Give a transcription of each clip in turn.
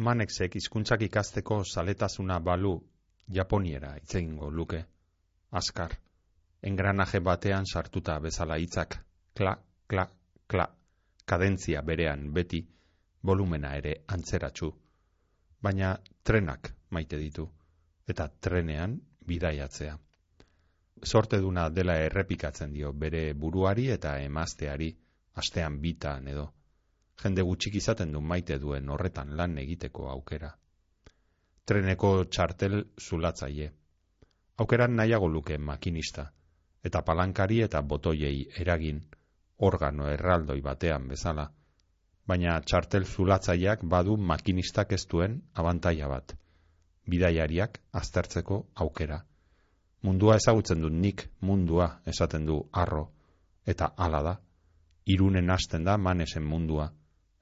Manexek hizkuntzak ikasteko zaletasuna balu Japoniera itzegingo luke. Askar, engranaje batean sartuta bezala hitzak, kla, kla, kla, kadentzia berean beti, volumena ere antzeratsu. Baina trenak maite ditu, eta trenean bidaiatzea. Sorteduna dela errepikatzen dio bere buruari eta emazteari, astean bitan edo jende gutxik izaten du maite duen horretan lan egiteko aukera. Treneko txartel zulatzaile. Aukeran nahiago luke makinista, eta palankari eta botoiei eragin, organo erraldoi batean bezala, baina txartel zulatzaileak badu makinistak ez duen abantaia bat, bidaiariak aztertzeko aukera. Mundua ezagutzen du nik mundua esaten du arro, eta hala da, irunen hasten da manesen mundua,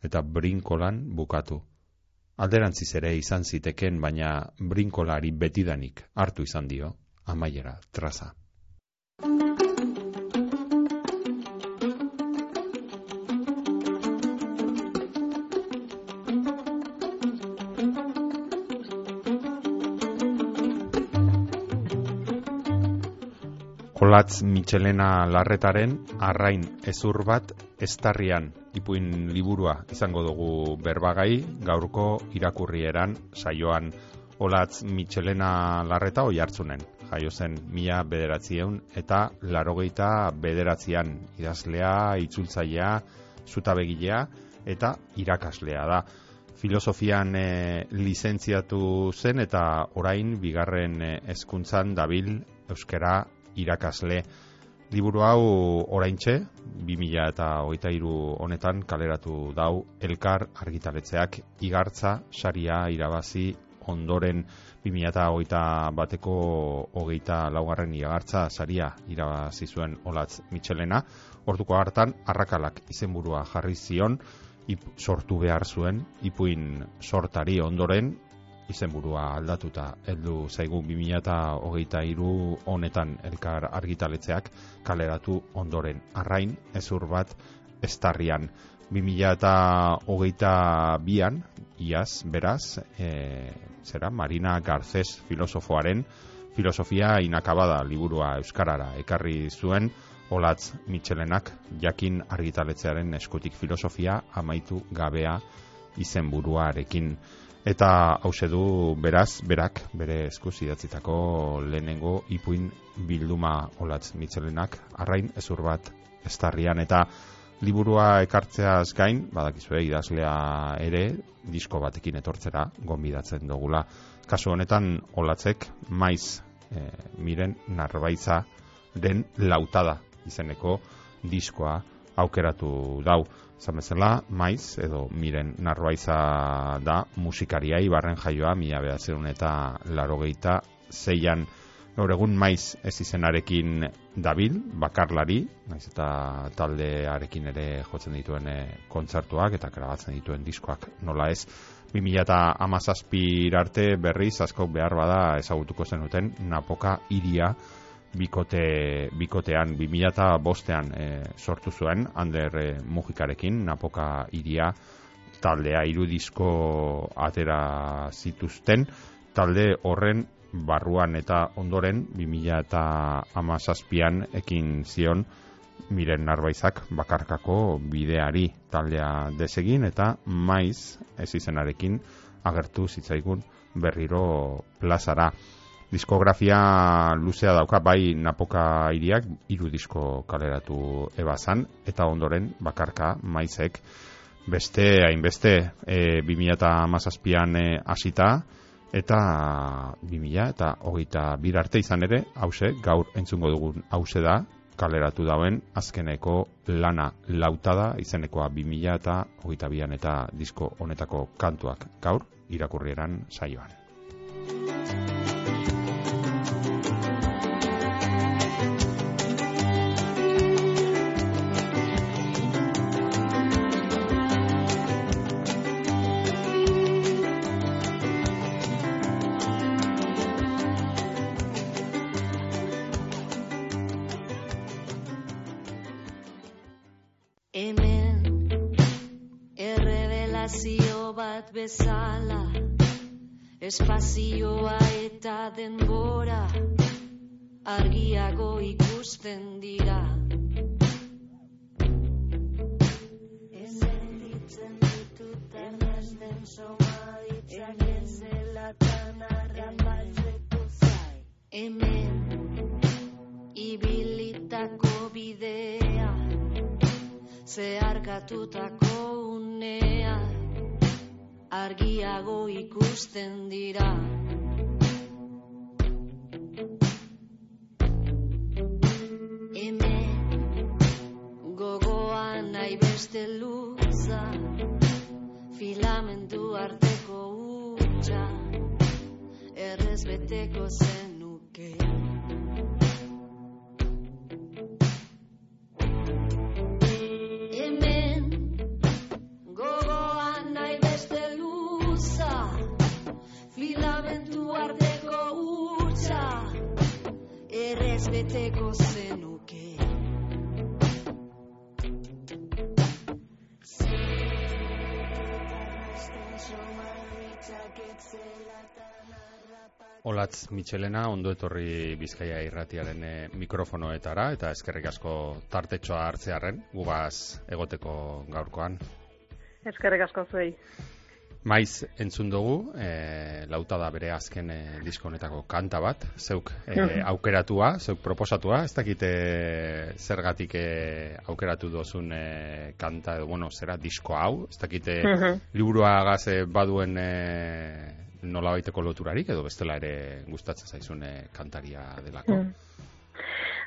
eta brinkolan bukatu. Alderantziz ere izan ziteken, baina brinkolari betidanik hartu izan dio, amaiera traza. Olatz Michelena Larretaren arrain ezur bat estarrian ipuin liburua izango dugu berbagai gaurko irakurrieran saioan Olatz Michelena Larreta oi hartzunen jaio zen mila bederatzieun eta larogeita bederatzean idazlea, itzultzailea, zutabegilea eta irakaslea da. Filosofian e, lizentziatu zen eta orain bigarren e, hezkuntzan dabil euskara irakasle. Liburu hau oraintxe, 2000 eta hogeita iru honetan kaleratu dau elkar argitaletzeak igartza saria irabazi ondoren 2000 eta hogeita bateko hogeita laugarren igartza saria irabazi zuen olatz Michelena. Orduko hartan, arrakalak izenburua jarri zion, sortu behar zuen, ipuin sortari ondoren, izenburua aldatuta heldu zaigu 2023 honetan elkar argitaletzeak kaleratu ondoren. Arrain ezur bat estarrian 2022an iaz beraz e, zera Marina Garces filosofoaren filosofia inakabada liburua euskarara ekarri zuen. Olatz Michelenak jakin argitaletzearen eskutik filosofia amaitu gabea izenburuarekin eta hause du beraz, berak, bere eskuz idatzitako lehenengo ipuin bilduma olatz mitzelenak, arrain ezur bat estarrian, eta liburua ekartzeaz gain, badakizue idazlea ere, disko batekin etortzera, gonbidatzen dugula. Kasu honetan, olatzek, maiz, e, miren, narbaitza, den lautada izeneko diskoa aukeratu dau. Zan maiz, edo miren narroaiza da musikaria ibarren jaioa, mila behatzen eta larogeita zeian gaur egun maiz ez izenarekin dabil, bakarlari, maiz eta taldearekin ere jotzen dituen eh, kontzertuak eta grabatzen dituen diskoak nola ez. 2000 eta amazazpir berriz, asko behar bada ezagutuko zenuten, napoka iria, bikote, bikotean 2005 bostean e, sortu zuen Ander e, Mujikarekin napoka iria taldea irudizko atera zituzten. Talde horren barruan eta ondoren 2000 eta amazazpian ekin zion miren narbaizak bakarkako bideari taldea desegin eta maiz ez izenarekin agertu zitzaigun berriro plazara diskografia luzea dauka bai napoka iriak hiru disko kaleratu ebazan eta ondoren bakarka maizek beste hainbeste e, 2017an e, hasita eta 2000 eta hogeita bir arte izan ere hause gaur entzungo dugun hause da kaleratu dauen azkeneko lana lautada izenekoa 2000 eta hogeita bian eta disko honetako kantuak gaur irakurrieran saioan. Zeharkatutako unea argiago ikusten dira. Hemen gogoan nahi beste luza filamentu arteko utxa errez beteko zenuke Olatz Michelena, ondo etorri Bizkaia irratiaren eh, mikrofonoetara, eta eskerrik asko tartetxoa hartzearen, gubaz egoteko gaurkoan. Eskerrik asko zuei. Maiz entzun dugu, e, lauta da bere azken e, disko honetako kanta bat, zeuk e, aukeratua, zeuk proposatua, ez dakite zergatik e, aukeratu dozun e, kanta, edo, bueno, zera disko hau, ez dakite liburua gaze baduen e, nola baiteko loturarik, edo bestela ere gustatzen zaizun e, kantaria delako.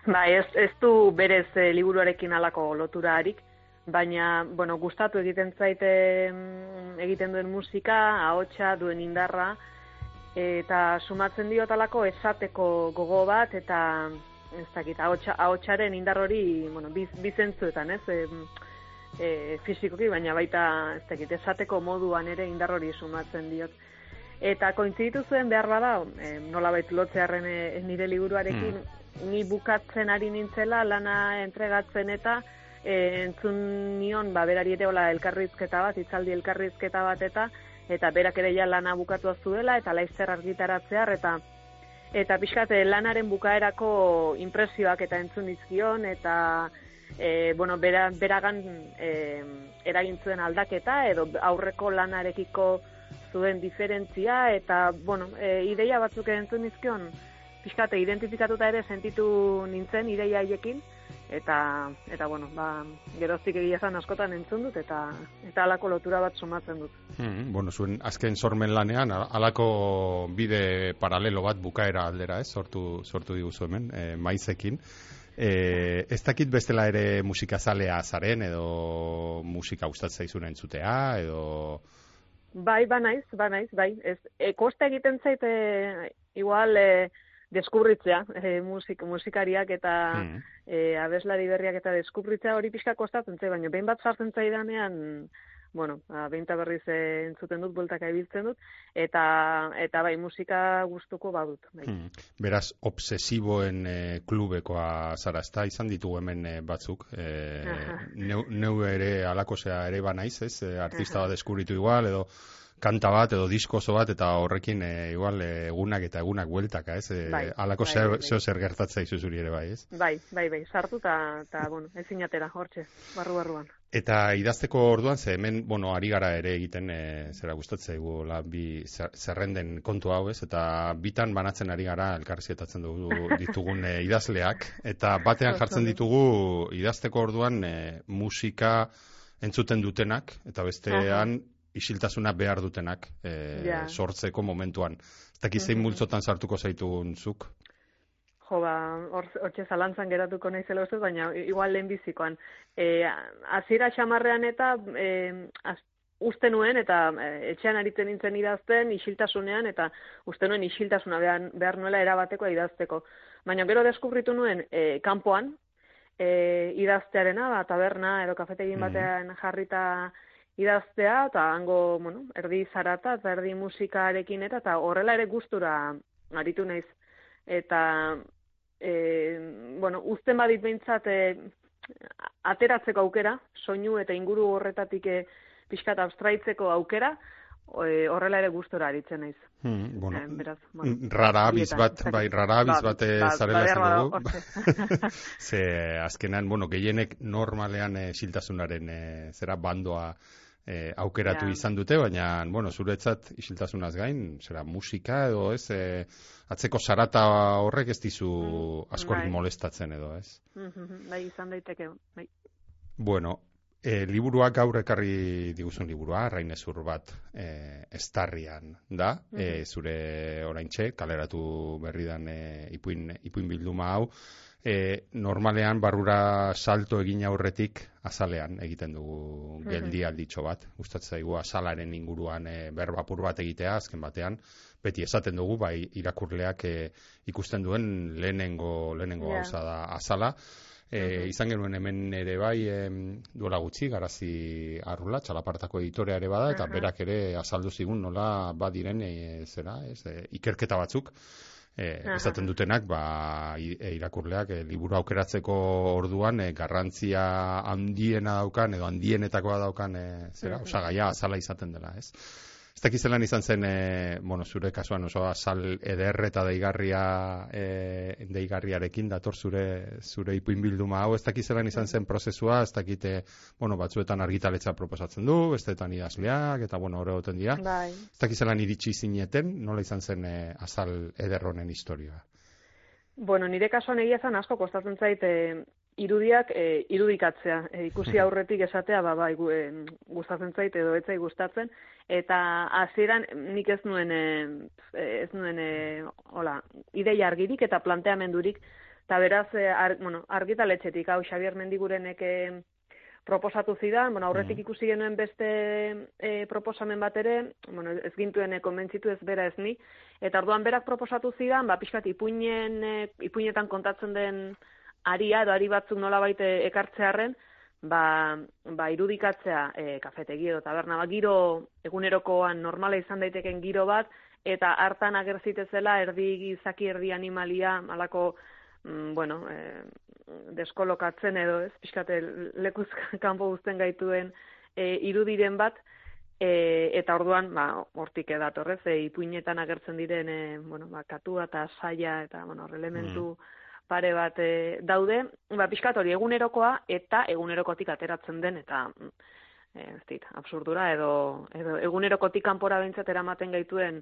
Ba, ez, ez du berez e, liburuarekin alako loturarik, baina, bueno, gustatu egiten zaite mm, egiten duen musika, ahotsa duen indarra, eta sumatzen dio talako esateko gogo bat, eta ez dakit, ahotsa, ahotsaren indar hori, bueno, biz, bizentzuetan, ez, e, e, fizikoki, baina baita, ez dakit, esateko moduan ere indar hori sumatzen diot. Eta kointziditu zuen behar bada, e, nolabait lotzearen e, nire liburuarekin, ni bukatzen ari nintzela, lana entregatzen eta e, entzun nion, ba, berari ere hola elkarrizketa bat, itzaldi elkarrizketa bat eta eta berak ere ja lana bukatu zuela eta laizzer argitaratzear eta eta pixkat lanaren bukaerako impresioak eta entzun izkion eta e, bueno, bera, beragan e, eragin zuen aldaketa edo aurreko lanarekiko zuen diferentzia eta bueno, e, ideia batzuk entzun izkion pixkate identifikatuta ere sentitu nintzen ideia haiekin eta eta bueno, ba, geroztik egia esan askotan entzun dut eta eta alako lotura bat sumatzen dut. Hmm, bueno, zuen azken sormen lanean alako bide paralelo bat bukaera aldera, ez? Sortu sortu diguzu hemen, e, maizekin. E, ez dakit bestela ere musikazalea zaren edo musika gustatzen zaizuna entzutea edo Bai, ba naiz, ba naiz, bai. Ez, e, kosta egiten zaite igual e, deskubritzea, e, musik, musikariak eta Mm. e, abeslari berriak eta deskubritzea hori pixka kostatzen zait, baina behin bat sartzen zaidanean, bueno, ba, behin eta berriz e, entzuten dut, bultaka ibiltzen dut, eta, eta bai, musika gustuko badut. Bai. Hmm. Beraz, obsesiboen e, klubekoa zara, ezta izan ditugu hemen e, batzuk. E, neu, neu ere alakosea ere ba naiz, ez? E, artista bat deskubritu igual, edo kanta bat, edo disko oso bat, eta horrekin e, igual egunak eta egunak bueltaka, ez? E, Bai, alako bai, bai, bai. zeo zer gertatzea izu zuri ere bai, ez? Bai, bai, bai, sartu eta, eta bueno, ezin atera, hortxe, barru-barruan. Eta idazteko orduan, ze hemen, bueno, ari gara ere egiten, e, zera gustatzen zaigu, la, bi zer- zerrenden kontu hau, ez? Eta bitan banatzen ari gara, elkarrizketatzen dugu ditugun e, idazleak, eta batean jartzen ditugu idazteko orduan e, musika entzuten dutenak, eta bestean isiltasuna behar dutenak e, sortzeko momentuan. Ez dakit zein Mhm. multzotan sartuko zaitugun zuk. Jo, ba, hor- hortxe zalantzan geratuko naizela uste, baina igual lehenbizikoan. E, hasiera xamarrean eta e, az, uste nuen, eta e, etxean aritzen nintzen idazten, isiltasunean, eta uste nuen isiltasuna behar, behar nuela erabateko idazteko. Baina gero deskubritu nuen e, kanpoan, e, idaztearena, ba, taberna edo kafetegin Mhm. batean jarrita idaztea, eta hango, bueno, erdi zarata, eta erdi musikarekin eta, eta horrela ere gustura aritu naiz. Eta, e, bueno, uzten badit behintzat e, ateratzeko aukera, soinu eta inguru horretatik e, pixkat abstraitzeko aukera, e, horrela ere gustora aritzen naiz. Hmm, bueno, Eh, beraz, bueno, rara abiz bat, bai, rara abiz Ba, bat eh, ba, zarela ba, dugu. Ze azkenan, bueno, gehienek normalean eh, isiltasunaren eh, zera bandoa eh, aukeratu Ja. izan dute, baina, bueno, zuretzat isiltasunaz gain, zera musika edo ez, eh, atzeko sarata horrek ez dizu Mm, askorik bai. molestatzen edo ez. Mhm, bai, izan daiteke, bai. Bueno, e, liburua gaur ekarri diguzun liburua, rainezur bat e, estarrian da, e, zure oraintxe, kaleratu berri dan e, ipuin, ipuin bilduma hau, e, normalean barrura salto egin aurretik azalean egiten dugu geldi alditxo bat. Gustatzen zaigu azalaren inguruan e, berbapur bat egitea azken batean, beti esaten dugu, bai irakurleak e, ikusten duen lehenengo, lehenengo Ja. gauza da azala. E, izan genuen hemen ere bai em, duela gutxi, garazi arrula, txalapartako editorea ere bada, eta Aha. berak ere azaldu zigun nola badiren e, zera, ez, e, ikerketa batzuk, e, esaten dutenak, ba, e, irakurleak e, liburu aukeratzeko orduan e, garrantzia handiena daukan, edo handienetakoa daukan, e, zera, osagaia azala izaten dela, ez? Ez dakit zelan izan zen, e, bueno, zure kasuan oso azal eder eta deigarria e, deigarriarekin dator zure zure ipuin bilduma hau, ez dakit zelan izan zen prozesua, ez dakit, e, bueno, batzuetan argitaletza proposatzen du, bestetan idazleak, eta bueno, hori goten dira. Bai. Ez dakit zelan iritsi zineten, nola izan zen e, azal eder honen historia. Bueno, nire kasuan egia zen asko kostatzen zait e, irudiak e, irudikatzea. E, ikusi aurretik esatea, ba, bai, e, gustatzen zait edo etzai gustatzen. Eta hasieran nik ez nuen, e, ez nuen, e, hola, ideia argirik eta planteamendurik. Eta beraz, e, ar, bueno, argitaletxetik, hau Xabier Mendigurenek e, proposatu zidan, bueno, aurretik ikusi genuen beste e, proposamen bat ere, bueno, ez gintuen e, konbentzitu ez bera ez ni, eta orduan berak proposatu zidan, ba, pixkat ipuinen, e, ipuinetan kontatzen den aria edo ari batzuk nolabait e, ekartzearren, ba, ba irudikatzea e, kafetegi edo taberna, ba, giro egunerokoan normala izan daiteken giro bat, eta hartan agerzitezela erdi gizaki erdi animalia, malako, mm, bueno, e, deskolokatzen edo, ez, pixkate lekuz kanpo guzten gaituen e, irudiren bat, e, eta orduan, ba, hortik edatorrez, e, ipuinetan agertzen diren, e, bueno, ba, katua eta saia, eta, bueno, hor elementu pare bat e, daude, ba, pixkat hori egunerokoa, eta egunerokotik ateratzen den, eta, e, ez dit, absurdura, edo, edo egunerokotik kanpora behintzat eramaten gaituen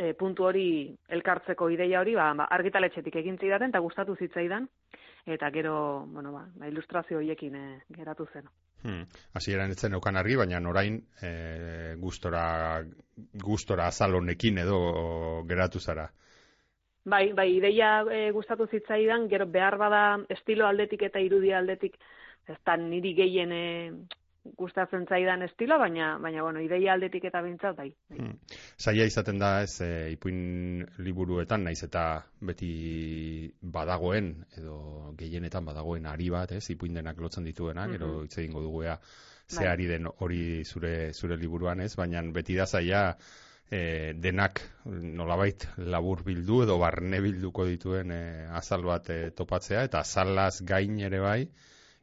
e, puntu hori elkartzeko ideia hori, ba, ba, argitaletxetik egin zidaten, eta gustatu zitzaidan, eta gero, bueno, ba, ba ilustrazio horiekin e, geratu zen. Hmm. Hasieran etzen eukan argi, baina orain e, gustora, gustora azal honekin edo geratu zara. Bai, bai, ideia e, gustatu zitzaidan, gero behar bada estilo aldetik eta irudia aldetik, ez da niri gehien e, gustatzen zaidan estilo, baina, baina bueno, ideia aldetik eta bintzat, bai. bai. Hmm. Zaila izaten da ez e, ipuin liburuetan, naiz eta beti badagoen, edo gehienetan badagoen ari bat, ez, ipuin denak lotzen dituena, gero Mhm. hitz egingo dugu ea ze Bai. ari den hori zure, zure liburuan ez, baina beti da zaila e, denak nolabait labur bildu edo barne bilduko dituen e, azal bat e, topatzea, eta azalaz gain ere bai,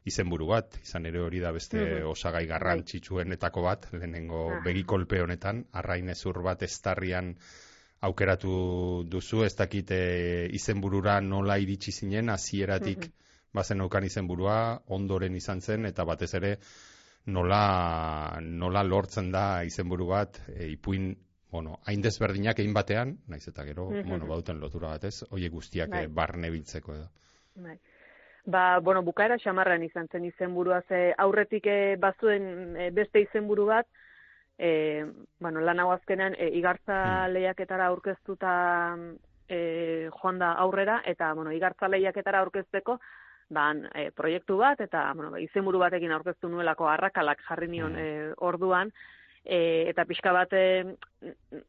izenburu bat, izan ere hori da beste Mhm. osagai garrantzitsuenetako bat, lehenengo begikolpe honetan, arrainezur bat estarrian aukeratu duzu, ez dakite izenburura nola iritsi zinen, hasieratik Mhm. bazen aukan izenburua, ondoren izan zen, eta batez ere nola, nola lortzen da izenburu bat, e, ipuin, bueno, hain desberdinak egin batean, naiz eta gero, Mhm. bueno, bauten lotura batez, oie guztiak Bai. e, barne biltzeko edo. Bai. Ba, bueno, bukaera xamarran izan zen izenburua, ze aurretik e, bazuen e, beste izenburu bat, e, bueno, lan hau azkenean e, igartza Hmm. lehiaketara aurkeztuta e, joan da aurrera, eta, bueno, igartza lehiaketara aurkezteko, ban, e, proiektu bat, eta, bueno, izenburu batekin aurkeztu nuelako arrakalak jarri nion Hmm. e, orduan, e, eta pixka bat e,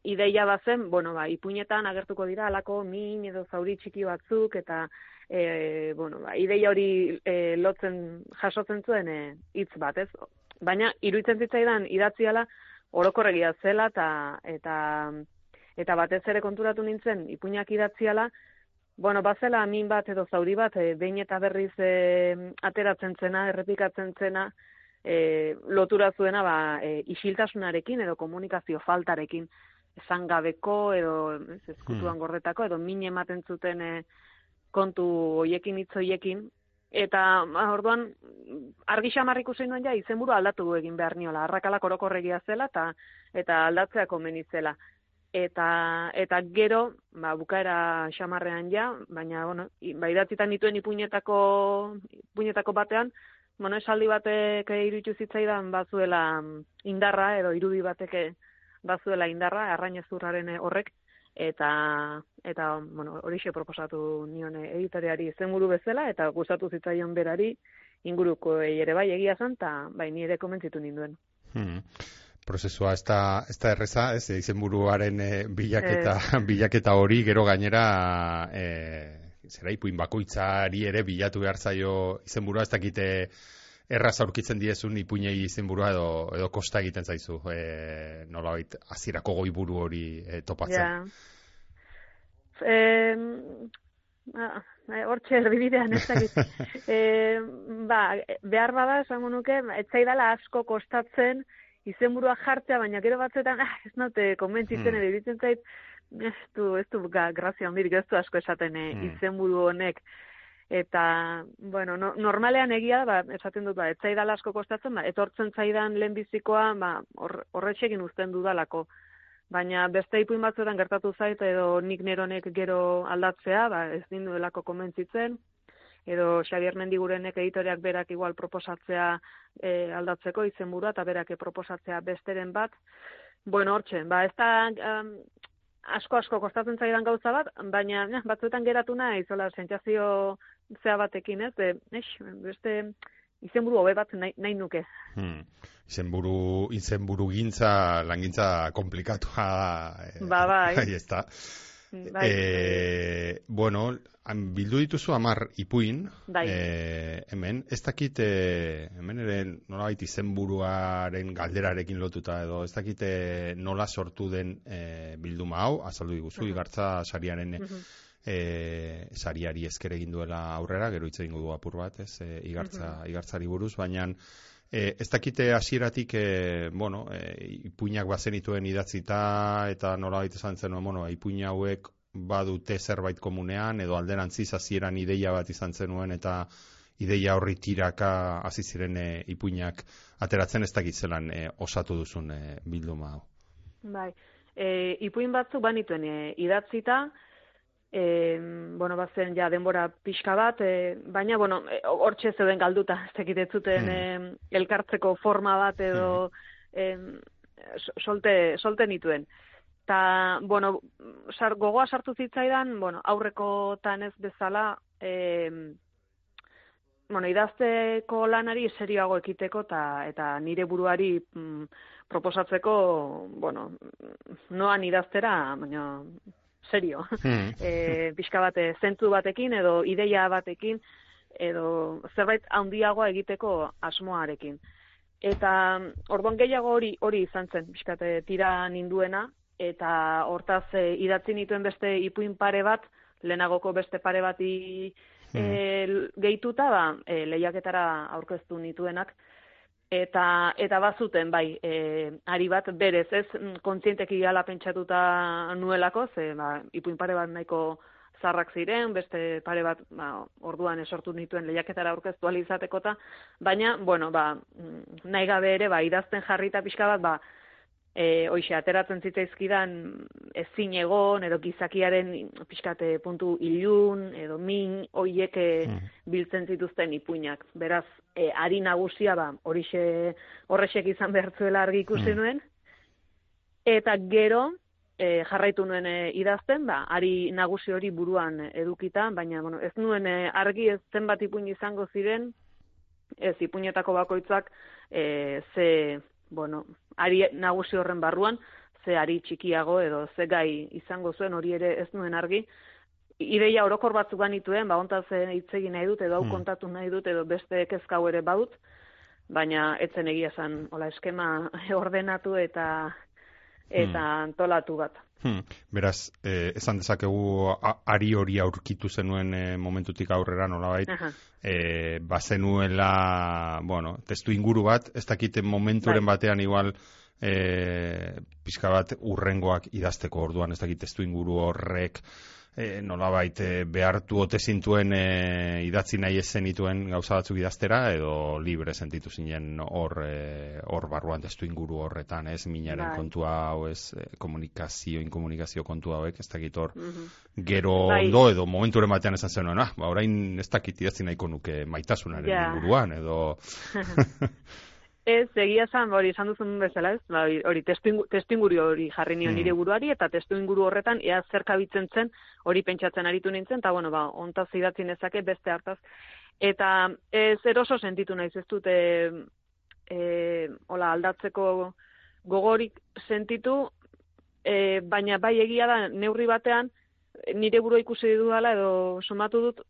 ideia bazen, bueno, ba, ipuinetan agertuko dira alako min edo zauri txiki batzuk, eta e, bueno, ba, ideia hori e, lotzen jasotzen zuen e, hitz bat, ez? Baina iruditzen zitzaidan idatziala orokorregia zela eta eta eta batez ere konturatu nintzen ipuinak idatziala Bueno, bazela min bat edo zauri bat, e, behin eta berriz e, ateratzen zena, errepikatzen zena, e, lotura zuena ba, e, isiltasunarekin edo komunikazio faltarekin esan gabeko edo ez, ezkutuan Hmm. gordetako edo min ematen zuten e, kontu hoiekin hitz hoiekin. Eta ba, orduan argi xamar ikusi nuen ja izenburu aldatu egin behar niola. Arrakalak orokorregia zela eta eta aldatzea komeni zela eta eta gero ba bukaera xamarrean ja baina bueno i- ba idatzitan dituen ipuinetako ipuinetako batean bueno esaldi batek iruditu zitzaidan bazuela mm, indarra edo irudi batek eh, bazuela indarra arrainezurraren eh, horrek. Eta eta bueno horixe proposatu nion eh, editoriari izenburu bezala eta gustatu zitzaion berari inguruko ere. Bai egia zen ta bai ni ere komentzitu ninduen. Hmm. Prozesua ez da, ez da erreza, ez, izenburuaren eh, bilaketa, bilaketa hori, gero gainera, e, zera ipuin bakoitzari ere bilatu behar zaio izenburua, ez dakite erraz aurkitzen diezun ipuinei izenburua edo, edo kosta egiten zaizu, e, nolabait, azirako goiburu hori e, topatzen. Ja. Eh, ah, eh, hortxe erdibidean ez dakit. eh, ba, behar bada, esango nuke, etzaidala asko kostatzen izenburua jartzea, baina gero batzetan, ah, ez naute konbentzitzen, Hmm. edo zait, ez du, ez du grazia handirik, ez du asko esaten eh, Hmm. izenburu honek. Eta, bueno, no, normalean egia, ba, esaten dut, ba, ez zaidala asko kostatzen, ba, etortzen zaidan lehenbizikoa, ba, hor, horretxekin uzten dudalako. Baina beste ipuin batzuetan gertatu zait, edo nik neronek gero aldatzea, ba, ez ninduelako komentzitzen, edo Xabier Mendigurenek editoriak berak igual proposatzea e, aldatzeko izenburua eta berak proposatzea besteren bat. Bueno, hortxe, ba, ez da um, asko-asko kostatzen zaidan gauza bat, baina ja, batzuetan geratu nahi, zola, sentsazio zea batekin, ez, de, ex, beste izenburu hobe bat nahi, nahi nuke. Hmm. Izenburu, izenburu gintza, langintza komplikatua eh, Ba, bai. Da. Bai, Eh, bueno, bildu dituzu amar ipuin, Bai. eh, hemen, ez dakit, eh, hemen ere nolabait izenburuaren galderarekin lotuta edo, ez dakit nola sortu den eh, bilduma hau, azaldu diguzu, Mhm. igartza sariaren Mhm. eh, sariari esker egin duela aurrera, gero hitz egingo du apur bat, ez, eh, igartza, igartzari buruz, baina eh, ez dakite hasieratik eh, bueno, eh, ipuinak bazenituen idatzita eta nolabait esan zenuen, bueno, ipuin hauek badute zerbait komunean edo alderantziz hasieran ideia bat izan zenuen eta ideia horri tiraka hasi ziren eh, ipuinak ateratzen ez dakit zelan eh, osatu duzun eh, bilduma hau. Bai, e, ipuin batzuk banituen e, idatzita, e, bueno, bazen ja denbora pixka bat, e, baina, bueno, e, hortxe zeuden galduta, ez dakit ez zuten Hmm. e, elkartzeko forma bat edo e, solte, solte nituen. Ta, bueno, sar, gogoa sartu zitzaidan, bueno, aurrekotan ez bezala, e, bueno, idazteko lanari serioago ekiteko eta eta nire buruari mm, proposatzeko, bueno, noan idaztera, baina serio. Hmm. e, pixka bat eh, zentzu batekin edo ideia batekin edo zerbait handiagoa egiteko asmoarekin. Eta mm, orduan gehiago hori hori izan zen, pixkat eh, tira ninduena, eta hortaz eh, idatzi nituen beste ipuin pare bat, lehenagoko beste pare bati e, gehituta, ba, e, lehiaketara aurkeztu nituenak, eta eta bazuten bai e, ari bat berez ez mm, kontzienteki gala pentsatuta nuelako ze ba ipuin pare bat nahiko zarrak ziren beste pare bat ba, orduan esortu nituen lehiaketara aurkeztu ahal izateko baina bueno ba mm, nahi gabe ere ba idazten jarrita pixka bat ba e, hoxe, ateratzen zitzaizkidan ezin egon, edo gizakiaren pixkate puntu ilun, edo min, hoiek e, Mhm. biltzen zituzten ipuinak. Beraz, e, ari nagusia, ba, horixe, horrexek izan behartzuela argi ikusi Mhm. nuen, eta gero, e, jarraitu nuen e, idazten, ba, ari nagusi hori buruan edukita, baina, bueno, ez nuen e, argi ez zenbat ipuin izango ziren, ez ipuinetako bakoitzak e, ze, bueno, ari nagusi horren barruan, ze ari txikiago edo ze gai izango zuen hori ere ez nuen argi. Ideia orokor batzuk banituen, ba hontaz hitz egin nahi dut edo hau Hmm. kontatu nahi dut edo beste kezka hau ere badut, baina etzen egia zan, hola eskema ordenatu eta eta Hmm. antolatu bat. Hmm, beraz, eh, esan dezakegu ari hori aurkitu zenuen eh, momentutik aurrera nolabait, Aha. eh, bazenuela, bueno, testu inguru bat, ez dakite momenturen Bai. batean igual eh, pixka bat urrengoak idazteko orduan, ez dakit testu inguru horrek eh, nolabait eh, behartu ote zintuen eh, idatzi nahi ez zenituen gauza batzuk idaztera edo libre sentitu zinen hor eh, hor barruan testu inguru horretan, ez minaren Bai. kontua hau, ez eh, komunikazio, inkomunikazio kontua hauek, ez dakit hor Mhm. gero Bai. ondo edo momenturen batean esan zenuen, ah, ba, orain ez dakit idatzi nahiko nuke maitasunaren Ja. inguruan, edo... Ez, egia esan, hori esan duzun bezala, ez? Ba, hori- testu ingu- testu inguru hori jarri nion nire buruari eta testu inguru horretan ea zer kabitzen zen, hori pentsatzen aritu nintzen, eta bueno, ba, ontaz idatzi nezake beste hartaz. Eta ez eroso sentitu naiz ez dute e, hola, aldatzeko gogorik sentitu, e, baina bai egia da neurri batean nire burua ikusi dudala edo somatu dut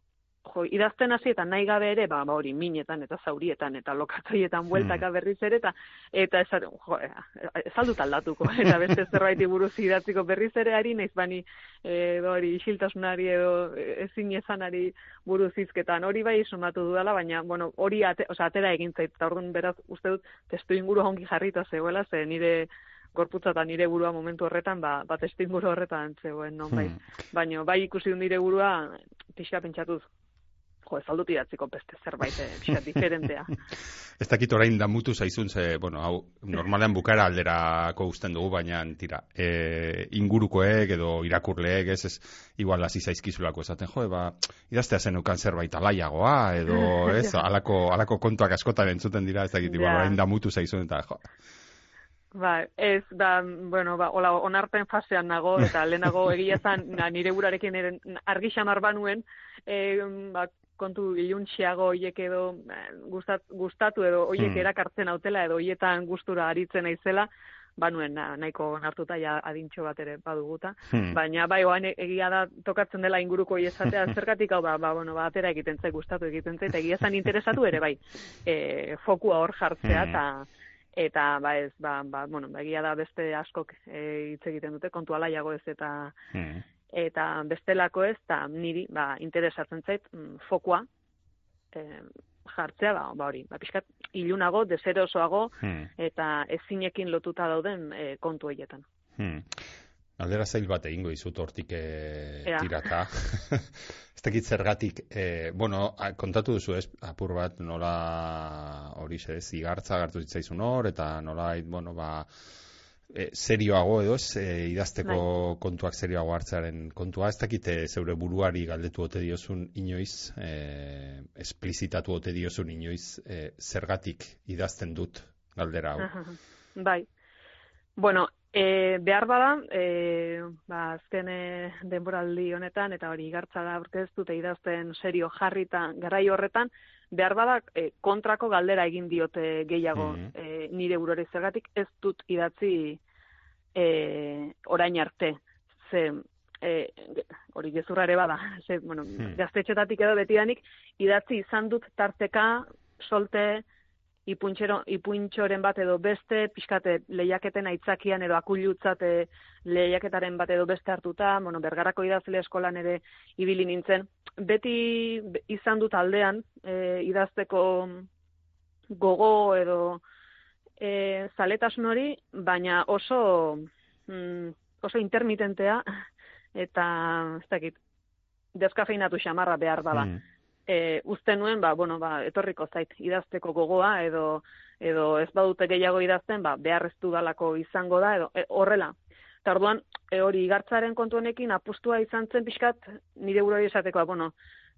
jo, idazten hasi eta nahi gabe ere, ba, ba hori, minetan eta zaurietan eta lokatoietan bueltaka berriz ere, eta, eta ez, jo, ez aldatuko, eta beste zerbaiti buruz idatziko berriz ere ari, naiz bani, e, hori, isiltasunari edo e, ezin ezanari buruz izketan, hori bai sumatu dudala, baina, bueno, hori ate, osea, atera egin zait, eta orduan beraz, uste dut, testu inguru ongi jarrita zegoela, ze nire gorputza eta nire burua momentu horretan, ba, ba testu inguru horretan zegoen, non bai. Hmm. Baina bai ikusi dut nire burua, pixka pentsatuz, jo, ez aldut idatziko beste zerbait, pixka diferentea. Ez dakit orain damutu zaizun, ze, bueno, hau, normalean bukara alderako usten dugu, baina tira, e, ingurukoek edo irakurleek, ez, ez, igual hasi zaizkizulako esaten, jo, ba, idaztea zenukan zerbait alaiagoa, edo, ez, alako, alako kontuak askotan entzuten dira, ez dakit, igual orain damutu zaizun, eta, jo, Ba, ez, da, bueno, ba, hola, onarpen fasean nago, eta lehenago egia zan, na, nire burarekin argi xamar banuen, e, ba, kontu iluntxiago hoiek edo eh, gustat, gustatu edo hoiek Hmm. erakartzen autela edo hoietan gustura aritzen naizela, banuen na, nahiko onartuta ja adintxo bat ere baduguta. hmm, Baina bai, oan egia da tokatzen dela inguruko iesatea zergatik hau ba, ba, bueno, ba, atera egiten zait, gustatu egiten zait, egia zan interesatu ere bai, e, fokua hor jartzea Hmm. eta eta ba ez ba, ba, bueno, ba, egia da beste askok e, hitz egiten dute kontu alaiago ez eta hmm. Eta bestelako ez eta niri ba interesatzen zait mm, fokua e, jartzea ba, ba hori, ba pixkat ilunago, deserosoago Hmm. eta ezinekin lotuta dauden e, kontu horietan. Hmm. Aldera zail bat egingo dizut hortik e, Ea. tirata. ez dakit zergatik, e, bueno, a, kontatu duzu ez, apur bat nola hori ez, igartza gartu zitzaizun hor, eta nola, bueno, ba, e, serioago edo ez, e, idazteko kontuak serioago hartzearen kontua, ez dakite zeure buruari galdetu ote diozun inoiz, e, esplizitatu ote diozun inoiz, e, zergatik idazten dut galdera hau. Bai. Bueno, e, behar bada, e, ba, azken denboraldi honetan, eta hori igartza da aurkeztu eta idazten serio jarrita garai horretan, behar bada e, kontrako galdera egin diote gehiago Mhm. e, nire burori zergatik ez dut idatzi e, orain arte. Ze, e, hori gezurra ere bada, ze, bueno, Hmm. gaztetxetatik edo betidanik idatzi izan dut tarteka, solte, ipuntxero, ipuntxoren bat edo beste, pixkate lehiaketen aitzakian edo akulutzate lehiaketaren bat edo beste hartuta, bueno, bergarako idazle eskolan ere ibili nintzen. Beti be- izan dut aldean e, idazteko gogo edo e, zaletasun hori, baina oso mm, oso intermitentea eta ez dakit deskafeinatu xamarra behar bada Hmm. E, uste nuen, ba, bueno, ba, etorriko zait idazteko gogoa, edo, edo ez badute gehiago idazten, ba, behar ez dudalako izango da, edo e, horrela. Eta orduan, e, hori igartzaren kontu honekin apustua izan zen pixkat nire buroi esateko, ba, bueno,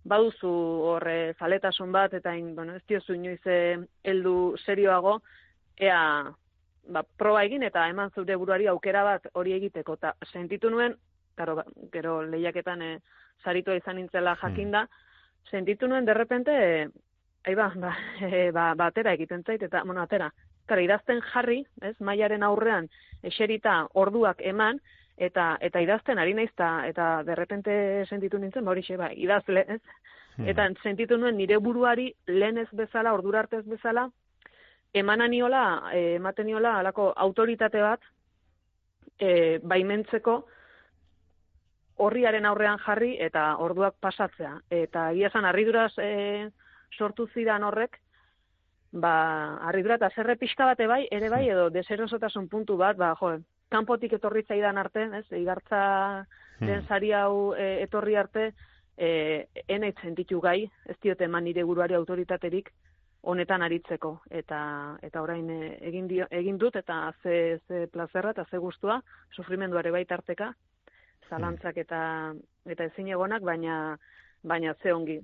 baduzu horre zaletasun bat, eta in, bueno, ez diozu inoiz eh, heldu serioago, ea ba, proba egin eta eman zure buruari aukera bat hori egiteko. Ta sentitu nuen, karo, ba, gero lehiaketan e, saritua izan nintzela jakinda, sentitu nuen derrepente, ai ba, ba, e, ba, ba, atera egiten zait, eta, bueno, atera, Karo, idazten jarri, ez, mailaren aurrean, eserita orduak eman, eta eta idazten ari naiz, ta, eta derrepente sentitu nintzen, ba, horixe, ba, idazle, ez? Hmm. Eta sentitu nuen nire buruari lehen ez bezala, ordura arte ez bezala, emananiola, eh, ematen niola alako autoritate bat, e, baimentzeko horriaren aurrean jarri eta orduak pasatzea. Eta egia esan harriduraz e, sortu zidan horrek, ba, harridura eta zerre pixka bate bai, ere bai, edo deserosotasun puntu bat, ba, jo, kanpotik etorri zaidan arte, ez, igartza den Hmm. sari hau e, etorri arte, e, enet sentitu gai, ez diote eman nire buruari autoritaterik, honetan aritzeko eta eta orain e, egin dio, egin dut eta ze ze plazerra eta ze gustua sufrimenduare bai tarteka zalantzak eta eta ezinegonak baina baina ze ongi.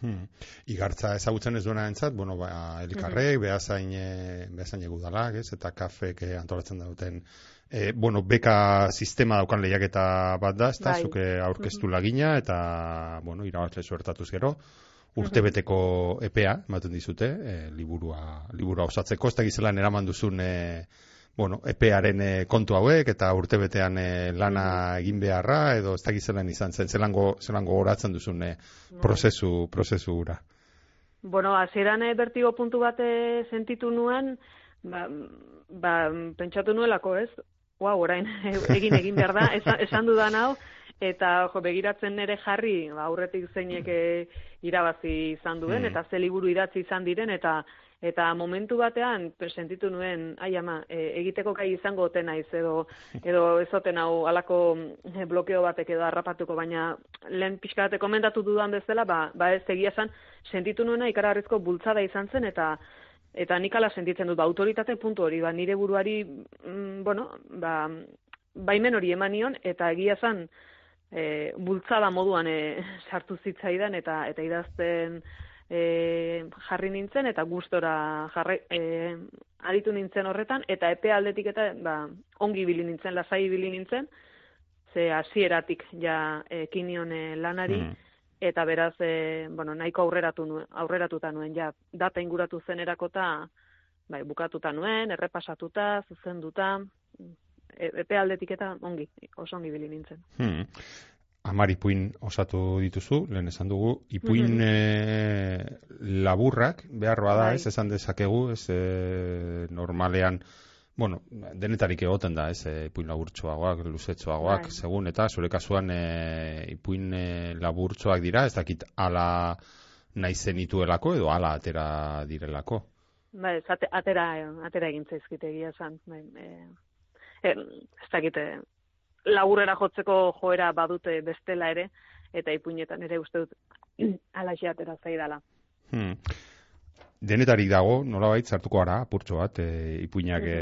Hmm. Igartza ezagutzen ez duena entzat, bueno, ba, elkarrek, behazain, e, behazain egudalak, ez, eta kafek eh, antolatzen duten, e, bueno, beka sistema daukan lehiaketa bat da, ez da, Bai. zuke aurkeztu lagina, eta, bueno, irabazle suertatuz gero, urtebeteko epea, ematen dizute, e, liburua, liburua osatzeko, ez da gizelan eraman duzun, e, bueno, epearen e, kontu hauek, eta urtebetean e, lana egin beharra, edo ez da gizelan izan zen, zelango, zelango horatzen duzun e, prozesu, prozesu hura. Bueno, hasieran eh, bertigo puntu bate sentitu nuen, ba, ba, pentsatu nuelako, ez? Wow, orain egin egin behar da, esan, esan dudan hau, eta jo, begiratzen nere jarri, ba, aurretik zeinek eh, irabazi izan duen, Mm. eta ze liburu idatzi izan diren, eta eta momentu batean sentitu nuen, ai ama, e, egiteko gai izango ote naiz, edo, edo ez oten hau alako eh, blokeo batek edo harrapatuko, baina lehen pixka bate komentatu dudan bezala, ba, ba ez egia esan, sentitu nuena ikaragarrizko bultzada izan zen, eta eta nik ala sentitzen dut, ba, autoritate puntu hori, ba, nire buruari, mm, bueno, ba, baimen hori eman nion, eta egia esan, e, bultzada moduan e, sartu zitzaidan, eta eta idazten e, jarri nintzen, eta gustora jarri, e, aritu nintzen horretan, eta epe aldetik eta ba, ongi ibili nintzen, lasai ibili nintzen, ze hasieratik ja ekin nion e, lanari, Mm. eta beraz, e, bueno, nahiko aurreratu nuen, aurreratuta nuen, ja, data inguratu zen erakota, bai, bukatuta nuen, errepasatuta, zuzenduta, epe aldetik eta ongi, oso ongi bili nintzen. Hmm. Amar ipuin osatu dituzu, lehen esan dugu. Ipuin Mhm. eh, laburrak, behar bada, Bai. ez esan dezakegu, ez eh, normalean, bueno, denetarik egoten da, ez, eh, ipuin laburtxoagoak, luzetxoagoak, Bai. segun, eta zure kasuan eh, ipuin eh, laburtxoak dira, ez dakit ala nahi zenituelako edo ala atera direlako. Ba, ate- atera, atera egin zaizkite egia esan. Bai, e, e, ez dakite, laburrera jotzeko joera badute bestela ere, eta ipuinetan ere uste dut alaxe atera zaidala. Hmm. Denetarik dago, nolabait sartuko gara, apurtxo bat, e, ipuinak e,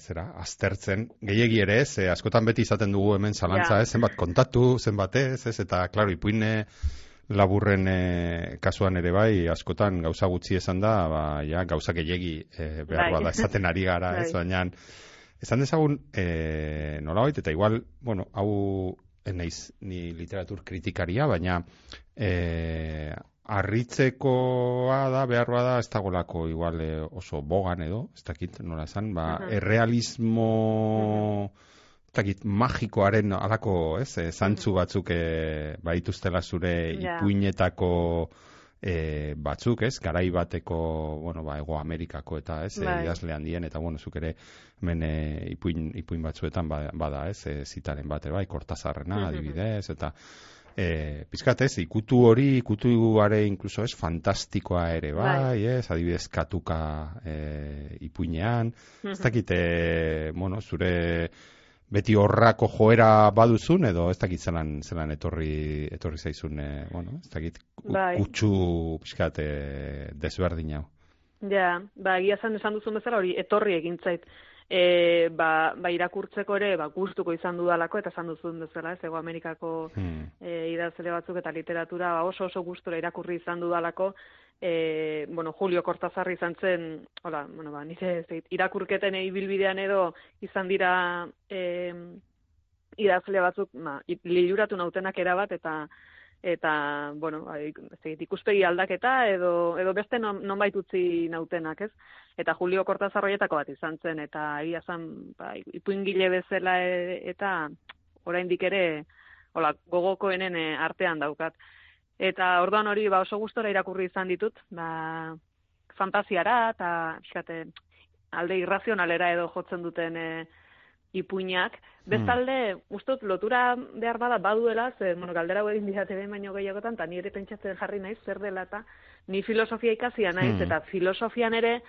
zera, aztertzen. Gehiegi ere ez, e, askotan beti izaten dugu hemen zalantza, Ja. ez, zenbat kontatu, zenbat ez, ez, eta, klaro, ipuine laburren e, kasuan ere bai, askotan gauza gutxi esan da, ba, ja, gauza gehiegi e, behar Bai. bada esaten ari gara, ez, Bai. baina, esan dezagun, e, nolabait, eta igual, bueno, hau naiz ni literatur kritikaria, baina e, harritzekoa da, behar da, ez dagolako igual e, oso bogan edo, ez dakit nola esan, ba, Aha. errealismo, ez dakit, magikoaren alako, ez, zantzu batzuk e, baituztela zure Ja. ipuinetako e, batzuk, ez, garai bateko, bueno, ba, ego Amerikako eta, ez, e, Bai. idazle handien, eta, bueno, zuk ere, hemen e, ipuin, ipuin batzuetan ba- bada, ez, e, zitaren bate, bai, kortazarrena, adibidez, eta, e, pizkat, ez, ikutu hori, ikutuare inkluso, ez, fantastikoa ere, bai, Bai. ez, adibidez, katuka e, ipuinean, ez Mhm. dakit, e, bueno, zure beti horrako joera baduzun edo ez dakit zelan, zelan etorri, etorri zaizun, e, bueno, ez dakit Bai. kutsu pixkat e, desberdin hau. Ja, ba, egia esan esan duzun bezala hori etorri egin zait. E, ba, ba, irakurtzeko ere ba, gustuko izan dudalako eta esan duzun bezala, ez, Ego Amerikako Hmm. e, idazle batzuk eta literatura ba, oso oso gustura irakurri izan dudalako, e, bueno, Julio Cortazar izan zen, hola, bueno, ba, nire ez dakit, irakurketen ibilbidean edo izan dira e, idazle batzuk, ba, i- liluratu nautenak erabat eta eta, bueno, ba, dakit, ikuspegi aldaketa edo, edo beste non, nonbait utzi nautenak, ez? Eta Julio Cortazar horietako bat izan zen, eta egia zen, ba, ipuingile bezala e, eta oraindik ere, hola, gogokoenen e, artean daukat. Eta orduan hori ba, oso gustora irakurri izan ditut, ba, fantasiara eta fíjate, alde irrazionalera edo jotzen duten e, ipuinak. Bestalde, ustot, lotura behar bada baduela, ze, bueno, galdera egin didate behin baino gehiagotan, eta ni ere pentsatzen jarri naiz, zer dela, eta ni filosofia ikasia naiz, Hmm. eta filosofian ere,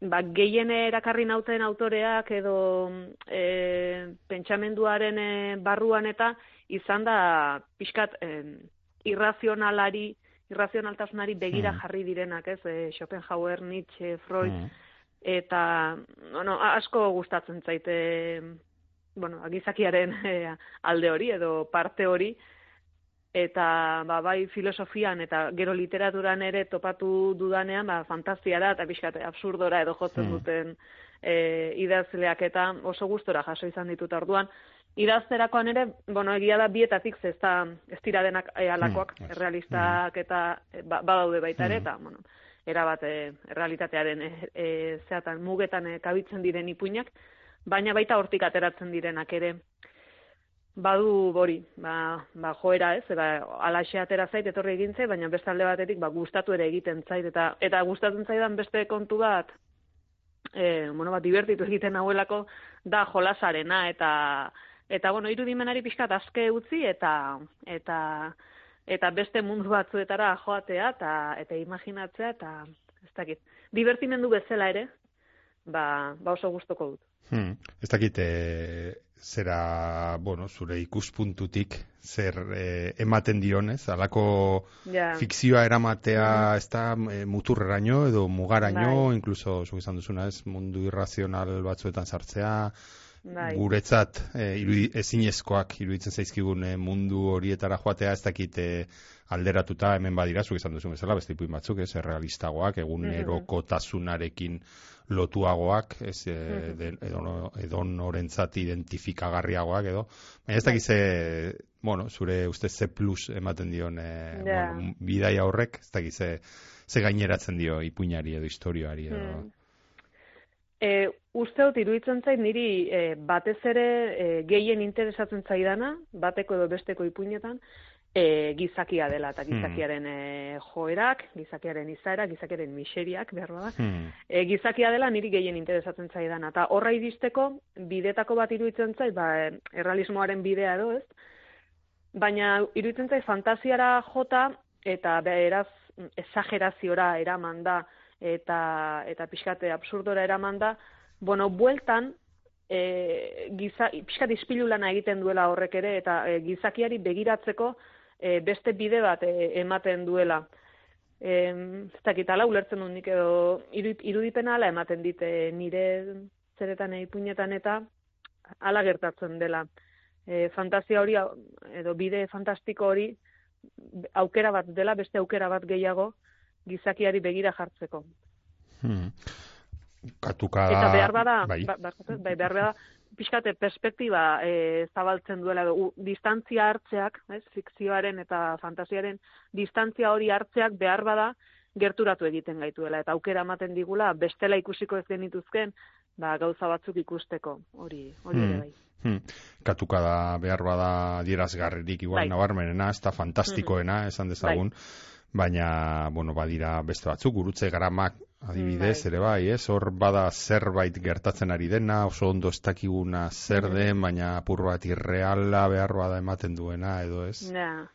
ba, gehien erakarri nauten autoreak edo e, pentsamenduaren e, barruan eta izan da pixkat e, irrazionalari, irrazionaltasunari begira Hmm. jarri direnak, ez? E, Schopenhauer, Nietzsche, Freud, Mm. Eta bueno, asko gustatzen zaite bueno, gizakiaren eh, alde hori edo parte hori eta ba, bai filosofian eta gero literaturan ere topatu dudanean ba, fantasia da eta pixkat absurdora edo jotzen Hmm. duten e, idazleak eta oso gustora jaso izan ditut orduan idazterakoan ere, bueno, egia da bietatik ez da ez dira denak e, alakoak, Hmm, ez. errealistak eta e, ba, badaude baita ere Hmm. eta bueno, erabat e, errealitatearen e, e, zeatan mugetan e, kabitzen diren ipuinak, baina baita hortik ateratzen direnak ere. Badu hori, ba, ba joera ez, eta alaxe atera zait etorri egin zait, baina beste alde batetik ba, gustatu ere egiten zait, eta eta gustatzen zaidan beste kontu bat, e, bueno, bat divertitu egiten hauelako da jolasarena, eta eta bueno, irudimenari pixkat azke utzi, eta eta eta beste mundu batzuetara joatea, eta eta imaginatzea, eta ez dakit, divertimendu bezala ere, ba, ba oso gustoko dut. Hmm. Ez dakit, e, zera, bueno, zure ikuspuntutik, zer e, ematen dionez, alako Ja. fikzioa eramatea, ez da, e, muturreraino edo mugaraino, Bai. inkluso, zuk izan duzuna, ez, mundu irrazional batzuetan sartzea, Bai. guretzat e, irudi, ezinezkoak iruditzen zaizkigun e, mundu horietara joatea, ez dakit e, alderatuta hemen badira, zuk izan duzun bezala, beste ipuin batzuk, ez, errealistagoak, egunerokotasunarekin lotuagoak, ez, e, Mhm. de, edo, edo norentzat identifikagarriagoak edo, baina ez dakit ze, bueno, zure uste ze plus ematen dion e, Ja. bueno, bidaia horrek, ez dakit ze, ze gaineratzen dio ipuinari edo historioari edo. Hmm. E, uste dut iruditzen zait niri e, batez ere e, gehien interesatzen zaidana, bateko edo besteko ipuinetan, e, gizakia dela eta gizakiaren e, joerak, gizakiaren izaera, gizakiaren miseriak, behar bada. Hmm. E, gizakia dela niri gehien interesatzen zaidana. Eta horra iristeko, bidetako bat iruditzen zait, ba, errealismoaren bidea edo ez, baina iruditzen zait fantasiara jota eta beraz exageraziora eraman da eta eta pixkate absurdora eraman da, bueno, bueltan e, giza, pixkat ispilu lana egiten duela horrek ere eta e, gizakiari begiratzeko e, beste bide bat e, ematen duela. Em, ez dakit, ala ulertzen dut nik edo iru- irudipena ala ematen dit e, nire zeretan ipuinetan eta ala gertatzen dela. E, fantasia hori edo bide fantastiko hori aukera bat dela, beste aukera bat gehiago gizakiari begira jartzeko. Hmm. Katuka da... Eta behar bada, bai. ba- barkatu, bai, behar bada, pixkate perspektiba e, zabaltzen duela, u- distantzia hartzeak, ez, fikzioaren eta fantasiaren distantzia hori hartzeak behar bada gerturatu egiten gaituela, eta aukera ematen digula, bestela ikusiko ez genituzken, ba, gauza batzuk ikusteko, hori, hori Hmm. bai. Hmm. Katuka da behar bada dierazgarririk igual Bai. nabarmenena, ez da fantastikoena, esan dezagun, baina, bueno, badira beste batzuk, gurutze garamak adibidez, Bai. ere bai, ez? Hor bada zerbait gertatzen ari dena, oso ondo ez dakiguna zer Mhm. den, baina apur bat irreala behar bada ematen duena, edo ez? Ja.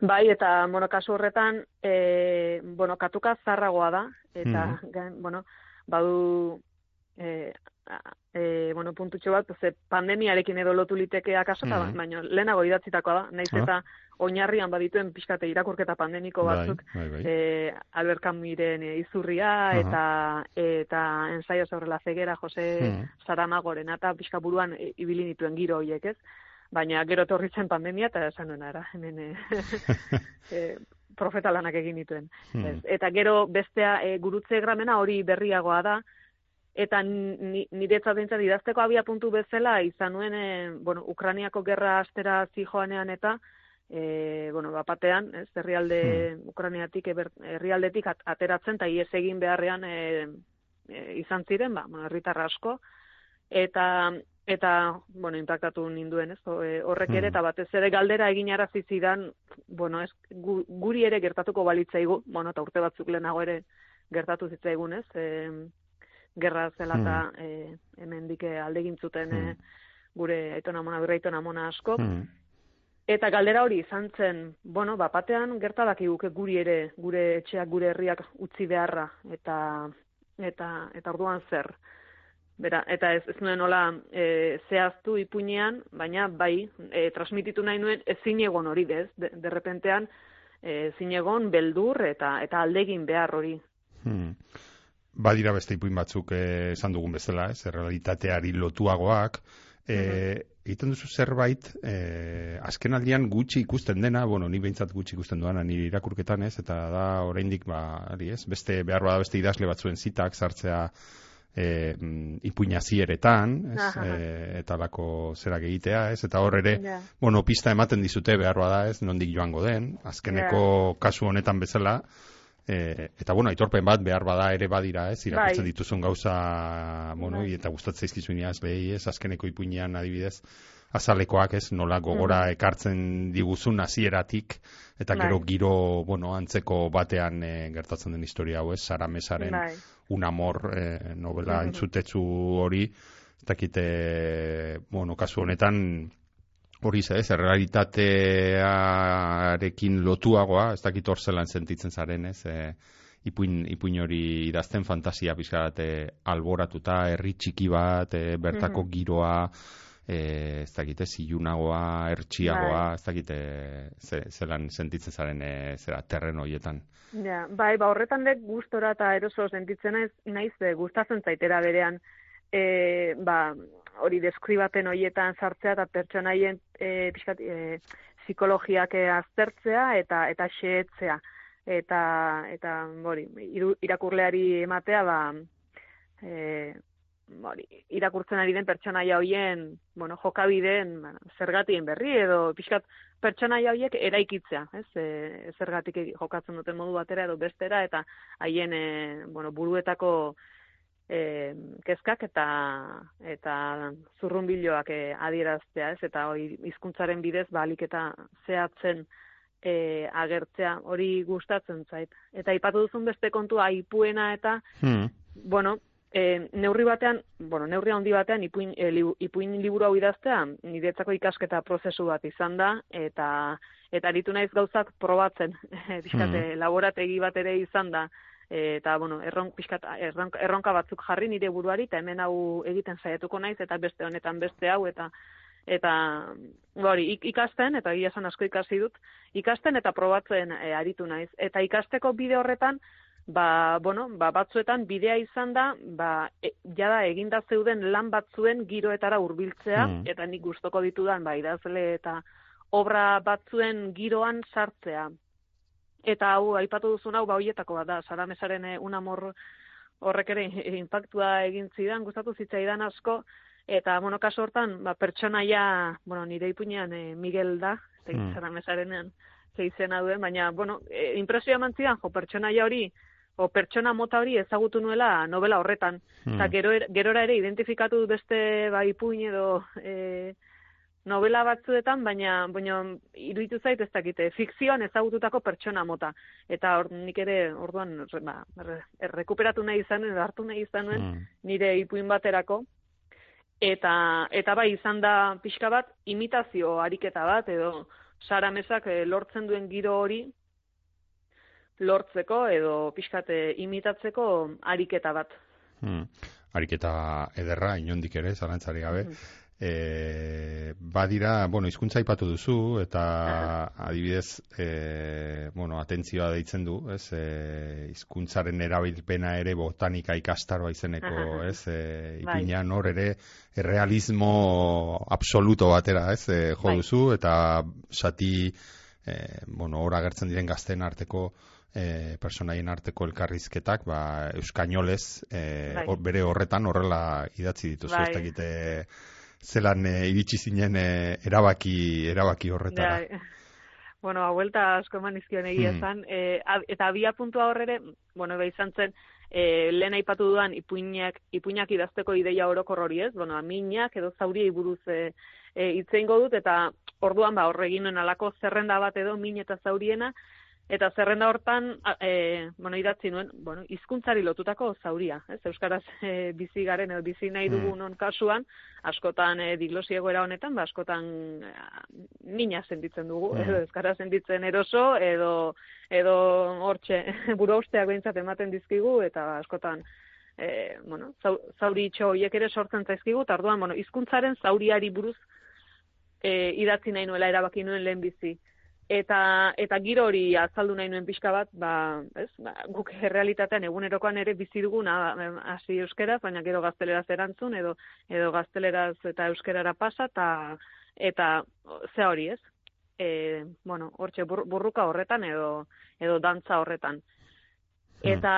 Bai, eta, bueno, kasu horretan, e, bueno, katuka zarragoa da, eta, gain, bueno, badu, e, e, bueno, puntutxo bat, ze pandemiarekin edo lotu liteke akaso, eta Mhm. baina lehenago idatzitakoa da, naiz Ah. eta oinarrian badituen pixkate irakurketa pandemiko Bai, batzuk, bai, bai. e, Albert Camusen e, izurria, Aha. eta eta ensaio sobre la ceguera Jose Hmm. Saramagoren, eta pixka buruan e, ibili nituen giro horiek, ez? Baina gero etorri zen pandemia, eta esan nuen ara, hemen e, e, profeta lanak egin dituen. Hmm. Ez, Eta gero bestea e, gurutze gramena hori berriagoa da, eta ni, niretzat behintzat idazteko abia puntu bezala izan nuen, e, bueno, Ukraniako gerra astera zijoanean eta, e, bueno, bapatean, ez, herrialde Ukraniatik, eber- herrialdetik at- ateratzen, eta ies egin beharrean e, e, izan ziren, ba, bueno, herritar asko, eta eta bueno, impactatu ninduen, ez? Horrek ere Hmm. eta batez ere galdera eginarazi zidan, bueno, ez, gu, guri ere gertatuko balitzaigu, bueno, eta urte batzuk lehenago ere gertatu zitzaigun, ez? E, gerra zela eta e, hemen dike aldegin zuten e, gure aitona mona, gure aitona mona asko. Hmm. Eta galdera hori izan zen, bueno, bapatean gerta dakiguke guri ere, gure etxeak, gure herriak utzi beharra, eta eta eta orduan zer. Bera, eta ez, ez nuen nola e, zehaztu ipuinean, baina bai, e, transmititu nahi nuen ezin egon hori bez, de, derrepentean ezin egon beldur eta eta aldegin behar hori. Hmm. Badira beste ipuin batzuk eh, esan dugun bezala, ez, errealitateari lotuagoak, e, egiten duzu zerbait, e, azken aldian gutxi ikusten dena, bueno, ni behintzat gutxi ikusten duana, nire irakurketan ez, eta da oraindik ba, ari ez, beste, behar bada beste idazle batzuen zitak sartzea e, mm, ipuina zieretan, ez, e, eta lako zerak egitea, ez, eta hor ere, Ja. bueno, pista ematen dizute behar bada ez, nondik joango den, azkeneko kasu honetan bezala, E, eta bueno, aitorpen bat behar bada ere badira, ez, irakurtzen Bai. dituzun gauza, bueno, Bai. eta gustatzen zaizkizuneaz behi, ez, azkeneko ipuinean adibidez, azalekoak, ez, nola gogora ekartzen diguzun hasieratik eta gero Bai. giro, bueno, antzeko batean e, gertatzen den historia hau, ez, Sara Mesaren Bai. un amor e, novela Mhm. entzutetsu hori, ez dakite, bueno, kasu honetan, hori ze, ez, errealitatearekin lotuagoa, ez dakit hor zelan sentitzen zaren, ez, e, ipuin, ipuin hori idazten fantasia pizkarate alboratuta, herri txiki bat, e, bertako Mhm. giroa, e, ez dakite, zilunagoa, ertxiagoa, Bai. ez dakite, ze, zelan sentitzen zaren, e, zera, terren horietan. Ja, bai, ba horretan dek gustora eta eroso sentitzen naiz, naiz e, gustatzen zaitera berean e, ba, hori deskribapen horietan sartzea eta pertsonaien e, pixkat, e, psikologiak e, aztertzea eta eta xehetzea eta eta hori irakurleari ematea ba e, hori irakurtzen ari den pertsonaia hoien bueno jokabideen bueno, zergatien berri edo pixkat pertsonaia horiek eraikitzea, ez? E, zergatik jokatzen duten modu batera edo bestera eta haien e, bueno, buruetako e, kezkak eta eta zurrunbiloak e, adieraztea, ez? Eta hori hizkuntzaren bidez balik eta zehatzen e, agertzea hori gustatzen zait. Eta aipatu duzun beste kontua aipuena eta Hmm. bueno, e, neurri batean, bueno, neurri handi batean ipuin, e, libu- ipuin liburu hau idaztea, niretzako ikasketa prozesu bat izan da, eta eta aritu naiz gauzak probatzen, pixkate, laborategi bat ere izan da, eta, bueno, erron, pixkat, erronka, erronka batzuk jarri nire buruari, eta hemen hau egiten saiatuko naiz, eta beste honetan beste hau, eta eta hori ik- ikasten eta egia esan asko ikasi dut ikasten eta probatzen e, aritu naiz eta ikasteko bide horretan ba, bueno, ba, batzuetan bidea izan da, ba, e, jada eginda zeuden lan batzuen giroetara hurbiltzea, Hmm. eta nik gustoko ditudan, ba, idazle eta obra batzuen giroan sartzea. Eta hau, aipatu duzun hau, ba, hoietako bat da, saramesaren eh, un amor horrek ere impactua egin zidan, gustatu zitzaidan asko, eta, bueno, kasu hortan, ba, pertsonaia, bueno, nire ipuinean eh, Miguel da, eta Hmm. saramesarenean ze izena duen, baina, bueno, e, impresioa eman zidan, jo, pertsonaia hori, o pertsona mota hori ezagutu nuela novela horretan. Hmm. Eta gero, er- gerora ere identifikatu beste ba, ipuin edo e, novela batzuetan, baina, baina iruditu zait ez dakite, fikzioan ezagututako pertsona mota. Eta hor, nik ere orduan ba, erre- errekuperatu nahi izan, hartu nahi izan nuen, Hmm. nire ipuin baterako. Eta, eta bai, izan da pixka bat, imitazio ariketa bat, edo Sara Mesak eh, lortzen duen giro hori, lortzeko edo pixkate imitatzeko ariketa bat. Hmm. Ariketa ederra, inondik ere, zalantzari gabe. E, badira, bueno, hizkuntza aipatu duzu, eta adibidez, e, bueno, atentzioa deitzen du, ez, e, hizkuntzaren erabilpena ere botanika ikastaroa izeneko, ez, e, Bai. ipinean hor ere, errealismo absoluto batera, ez, e, jo Bai. duzu, eta sati, e, bueno, hor agertzen diren gazten arteko, e, personaien arteko elkarrizketak, ba, euskainolez, e, Bai. hor- bere horretan horrela idatzi dituzu, ez dakite zelan e, iritsi zinen e, erabaki erabaki horretara. Ja, bueno, abuelta asko eman izkion egia Hmm. esan, e, ab- eta abia puntua hor ere, bueno, eba izan zen, e, lehen aipatu dudan ipuinak, ipuinak idazteko ideia orokor hori ez, bueno, aminak edo zauriei buruz e, e, hitz egingo dut, eta orduan ba, horre egin nuen alako zerrenda bat edo min eta zauriena, Eta zerrenda hortan, e, bueno, idatzi nuen, bueno, hizkuntzari lotutako zauria, ez? Euskaraz e, bizi garen edo bizi nahi Hmm. dugunon kasuan, askotan e, diglosi egoera honetan, ba, askotan e, mina sentitzen dugu, Hmm. edo euskara sentitzen eroso, edo edo hortxe buru usteak behintzat ematen dizkigu, eta askotan e, bueno, zau, zauri itxo horiek ere sortzen zaizkigu, eta orduan, bueno, hizkuntzaren zauriari buruz e, idatzi nahi nuela erabaki nuen lehen bizi. Eta, eta giro hori azaldu nahi nuen pixka bat, ba, ez, ba, guk errealitatean egunerokoan ere bizi duguna em, hasi euskeraz, baina gero gazteleraz erantzun, edo, edo gazteleraz eta euskerara pasa, eta, eta ze hori ez? E, bueno, hortxe bur, burruka horretan edo, edo dantza horretan. Hmm. Eta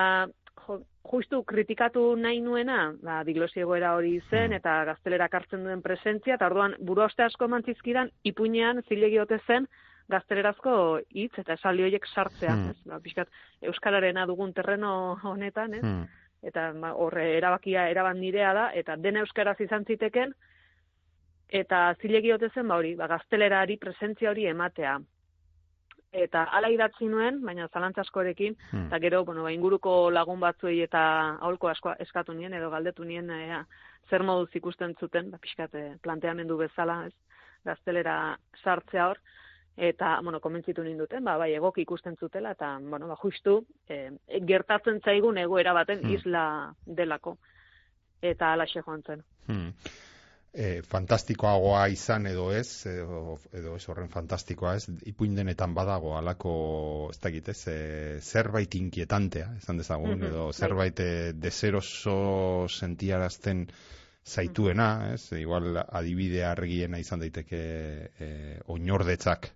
jo, justu kritikatu nahi nuena, ba, diglosi egoera hori zen, Hmm. eta gaztelerak hartzen duen presentzia, eta orduan buru asko mantzizkidan, ipuinean zilegi ote zen, gaztelerazko hitz eta esaldi horiek sartzea, Hmm. ez? Ba, pixkat, euskararena dugun terreno honetan, ez? Hmm. eta ba, horre erabakia eraban nirea da, eta dena euskaraz izan ziteken, eta zilegi ote zen, ba hori, ba, gaztelerari presentzia hori ematea. Eta hala idatzi nuen, baina zalantza askorekin, Hmm. eta gero, bueno, ba, inguruko lagun batzuei eta aholko asko eskatu nien, edo galdetu nien, ea, zer moduz ikusten zuten, ba, pixkat, eh, planteamendu bezala, ez, gaztelera sartzea hor, eta, bueno, komentzitu ninduten, ba, bai, egoki ikusten zutela, eta, bueno, ba, justu, eh, gertatzen zaigun egoera baten Hmm. isla delako. Eta alaxe joan zen. Hmm. E, fantastikoagoa izan edo ez, edo, edo ez horren fantastikoa ez, ipuin denetan badago alako, ez dakit ez, e, zerbait inkietantea, esan dezagun, Mhm, edo bai. zerbait e, deseroso sentiarazten zaituena, ez, igual adibide argiena izan daiteke e, oinordetzak,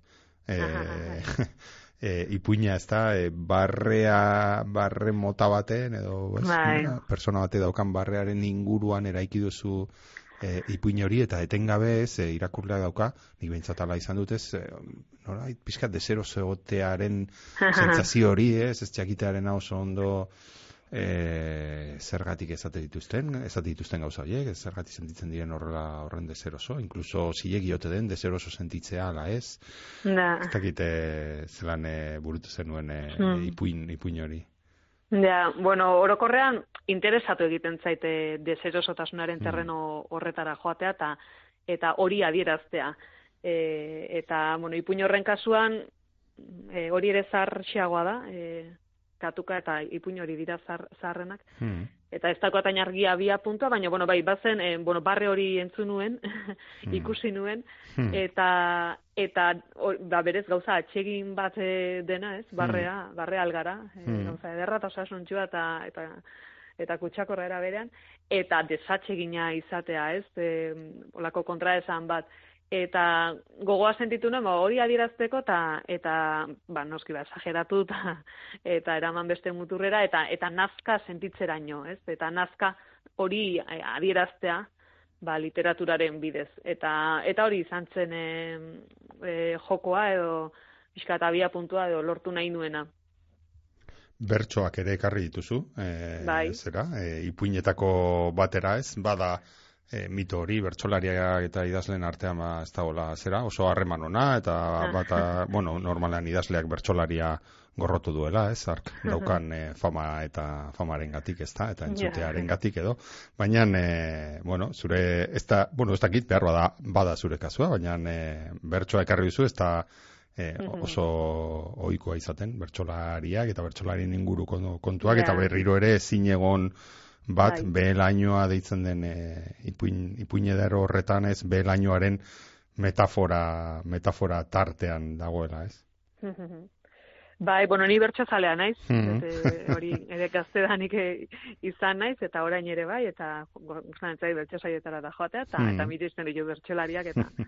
e, e, ipuina ez da, e, barrea, barre mota baten, edo ez, Bai. persona bate daukan barrearen inguruan eraiki duzu e, ipuin hori eta etengabe ez e, irakurlea dauka, nik behintzat ala izan dut ez, e, nora, pixkat desero zegotearen sentsazio hori ez, ez jakitearen oso ondo e, zergatik ezate dituzten, ezate dituzten gauza horiek, ez zergatik sentitzen diren horrela horren deseroso, inkluso zilegi ote den deseroso sentitzea ala ez, Da. ez dakite zelan e, burutu zenuen e, Hmm. ipuin, ipuin hori. Ja, bueno, orokorrean interesatu egiten zaite deserosotasunaren Mm. terreno horretara joatea eta eta hori adieraztea. E, eta, bueno, ipuin horren kasuan e, hori ere zarxiagoa da, e, katuka eta ipuin hori dira zar, zaharrenak. Hmm. Eta ez dakoat hain argia bia puntua, baina, bueno, bai, bazen, e, bueno, barre hori entzun nuen, Mm. ikusi nuen, Hmm. eta eta hor- ba berez gauza atsegin bat eh, dena, ez? Barrea, barrea algara, Hmm. gauza ederra eta osasuntxua eta eta eta kutsakorra era berean eta desatsegina izatea, ez? E, olako kontraesan bat eta gogoa sentitu nuen, ba, hori adierazteko eta eta ba noski ba esageratu eta eta eraman beste muturrera eta eta nazka sentitzeraino, ez? Eta nazka hori eh, adieraztea ba, literaturaren bidez. Eta, eta hori izan zen e, e, jokoa edo pixka abia puntua edo lortu nahi nuena. Bertsoak ere ekarri dituzu, e, Bai. zera, e, ipuinetako batera ez, bada e, mito hori, bertsolariak eta idazleen artean ba, ez dagoela zera, oso harreman ona, eta bata, bueno, normalean idazleak bertsolaria gorrotu duela, ez, ark, daukan e, fama eta famaren gatik, ez da, eta entzutearen gatik edo, baina, e, bueno, zure, ez da, bueno, ez dakit, behar bada, bada zure kasua, baina e, bertsoa ekarri duzu, ez da, e, oso ohikoa izaten bertsolariak eta bertsolarien inguruko kontuak eta Ja. berriro ere ezin egon bat Bai. behelainoa deitzen den e, ipuin, ipuin edero horretan ez behelainoaren metafora, metafora tartean dagoela, ez? Bai, bueno, ni bertsozalea naiz, Mhm. eta hori ere gaztedanik eh, izan naiz, eta orain ere bai, eta gustatzen zait bertsosaietara da joatea, eta, eta miristen ditu bertsolariak, eta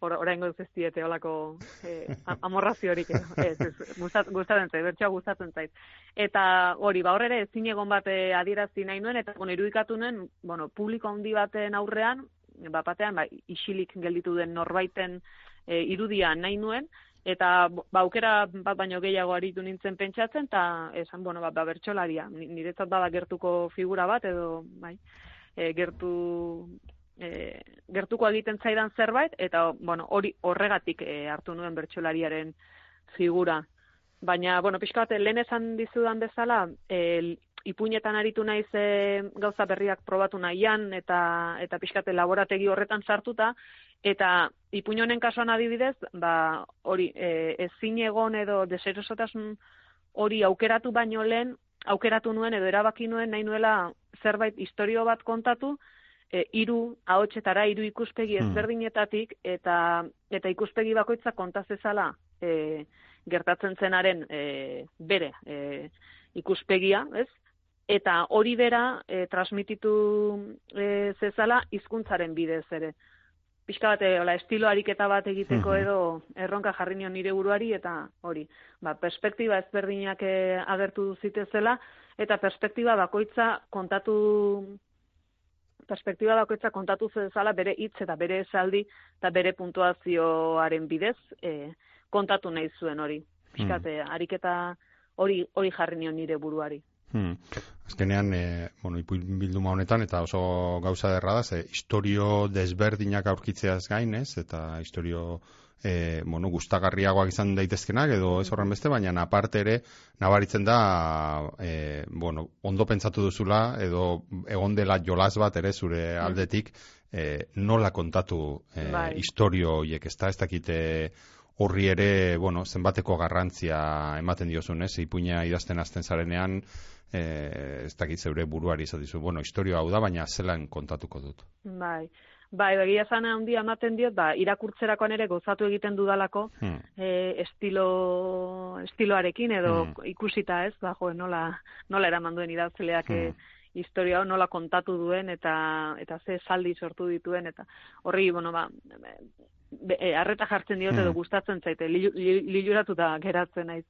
or, oraingo ez diete olako eh, a- amorraziorik edo. Ez, ez, gustat- gustatzen zait, bertsoa gustatzen zait. Eta hori, ba horre ere ezin egon bat eh, adierazi nahi nuen, eta bueno, irudikatu nuen, bueno, publiko handi baten aurrean, bat batean, ba, isilik gelditu den norbaiten eh, irudia nahi nuen, eta ba, aukera bat baino gehiago aritu nintzen pentsatzen, eta esan, bueno, ba, ba bertsolaria, Ni- niretzat bada gertuko figura bat, edo, bai, e, gertu, e, gertuko egiten zaidan zerbait, eta, bueno, hori horregatik e, hartu nuen bertsolariaren figura. Baina, bueno, pixka bat, lehen esan dizudan bezala, e, ipuinetan aritu naiz e, gauza berriak probatu nahian, eta, eta pixkate laborategi horretan sartuta, eta ipuin honen kasuan adibidez, ba, hori, e, ezin egon edo deserosotasun hori aukeratu baino lehen, aukeratu nuen edo erabaki nuen nahi nuela zerbait historio bat kontatu, e, iru ahotsetara, hiru ikuspegi Hmm. ezberdinetatik, eta, eta ikuspegi bakoitza kontazezala e, gertatzen zenaren e, bere e, ikuspegia, ez? Eta hori bera e, transmititu e, zezala hizkuntzaren bidez ere. Pixka bat, e, hola, estilo ariketa bat egiteko Mhm. edo erronka jarri nion nire buruari eta hori. Ba, perspektiba ezberdinak e, agertu zitezela eta perspektiba bakoitza kontatu perspektiba bakoitza kontatu zezala bere hitz eta bere esaldi eta bere puntuazioaren bidez e, kontatu nahi zuen hori. Piskate, ariketa hori hori jarri nion nire buruari. Hmm. Azkenean, e, bueno, ipuin bilduma honetan, eta oso gauza derra da, ze historio desberdinak aurkitzeaz gain, ez? Eta historio e, bueno, gustagarriagoak izan daitezkenak, edo ez horren beste, baina aparte ere, nabaritzen da, e, bueno, ondo pentsatu duzula, edo egon dela jolas bat ere zure aldetik, e, nola kontatu e, Bai. historio horiek, ez da, ez dakite horri ere, bueno, zenbateko garrantzia ematen diozun, ez? Ipuina idazten hasten zarenean, eh, ez dakit zeure buruari izatizu, bueno, historia hau da, baina zelan kontatuko dut. Bai. Bai, begia zana handia ematen diot, ba, irakurtzerakoan ere gozatu egiten dudalako, Hmm. e, estilo, estiloarekin edo Mm. ikusita ez, ba, jo, nola, nola eraman duen idazleak Mm. e, historia nola kontatu duen eta eta ze saldi sortu dituen eta horri, bueno, ba, be- e, jartzen diot edo Mm. gustatzen zaite, lilu- li- liluratuta geratzen naiz.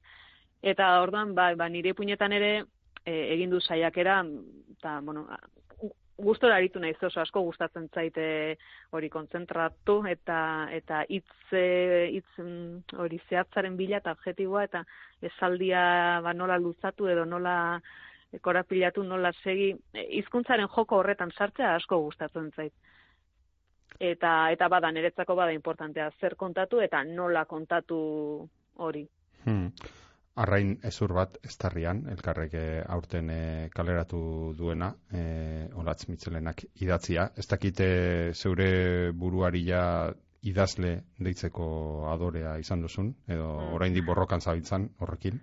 Eta orduan, ba, ba nire puñetan ere e, egin du saiakera, eta, bueno, gustora aritu naiz oso asko gustatzen zaite hori kontzentratu eta eta hitz e, hitz mm, hori zehatzaren bila eta objektiboa eta esaldia ba nola luzatu edo nola korapilatu nola segi e, hizkuntzaren joko horretan sartzea asko gustatzen zait. Eta eta bada niretzako bada importantea zer kontatu eta nola kontatu hori. Hmm. Arrain ezur bat estarrian, elkarrek eh, aurten eh, kaleratu duena, eh, olatz mitzelenak idatzia. Ez dakite zeure buruari ja idazle deitzeko adorea izan duzun, edo Mm. oraindik borrokan zabiltzan horrekin.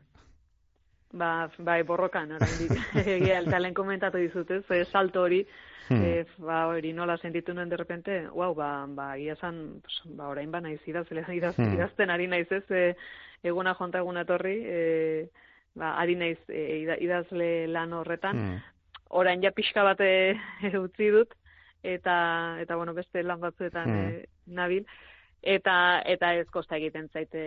Ba, bai, borrokan, oraindik. Egia, eta lehen komentatu dizut, ez, e, salto hori, Hmm. e, ba, hori nola sentitu nuen de repente, wow, ba, ba, ia zan, pues, ba, orain ba naiz idazle, idaz, Hmm. idazten ari naiz, ez, e, eguna jonta eguna etorri, e, ba, ari naiz e, ida- idazle lan horretan, Hmm. orain ja pixka bat e, utzi dut, eta, eta bueno, beste lan batzuetan Hmm. e, nabil, eta eta ez kosta egiten zaite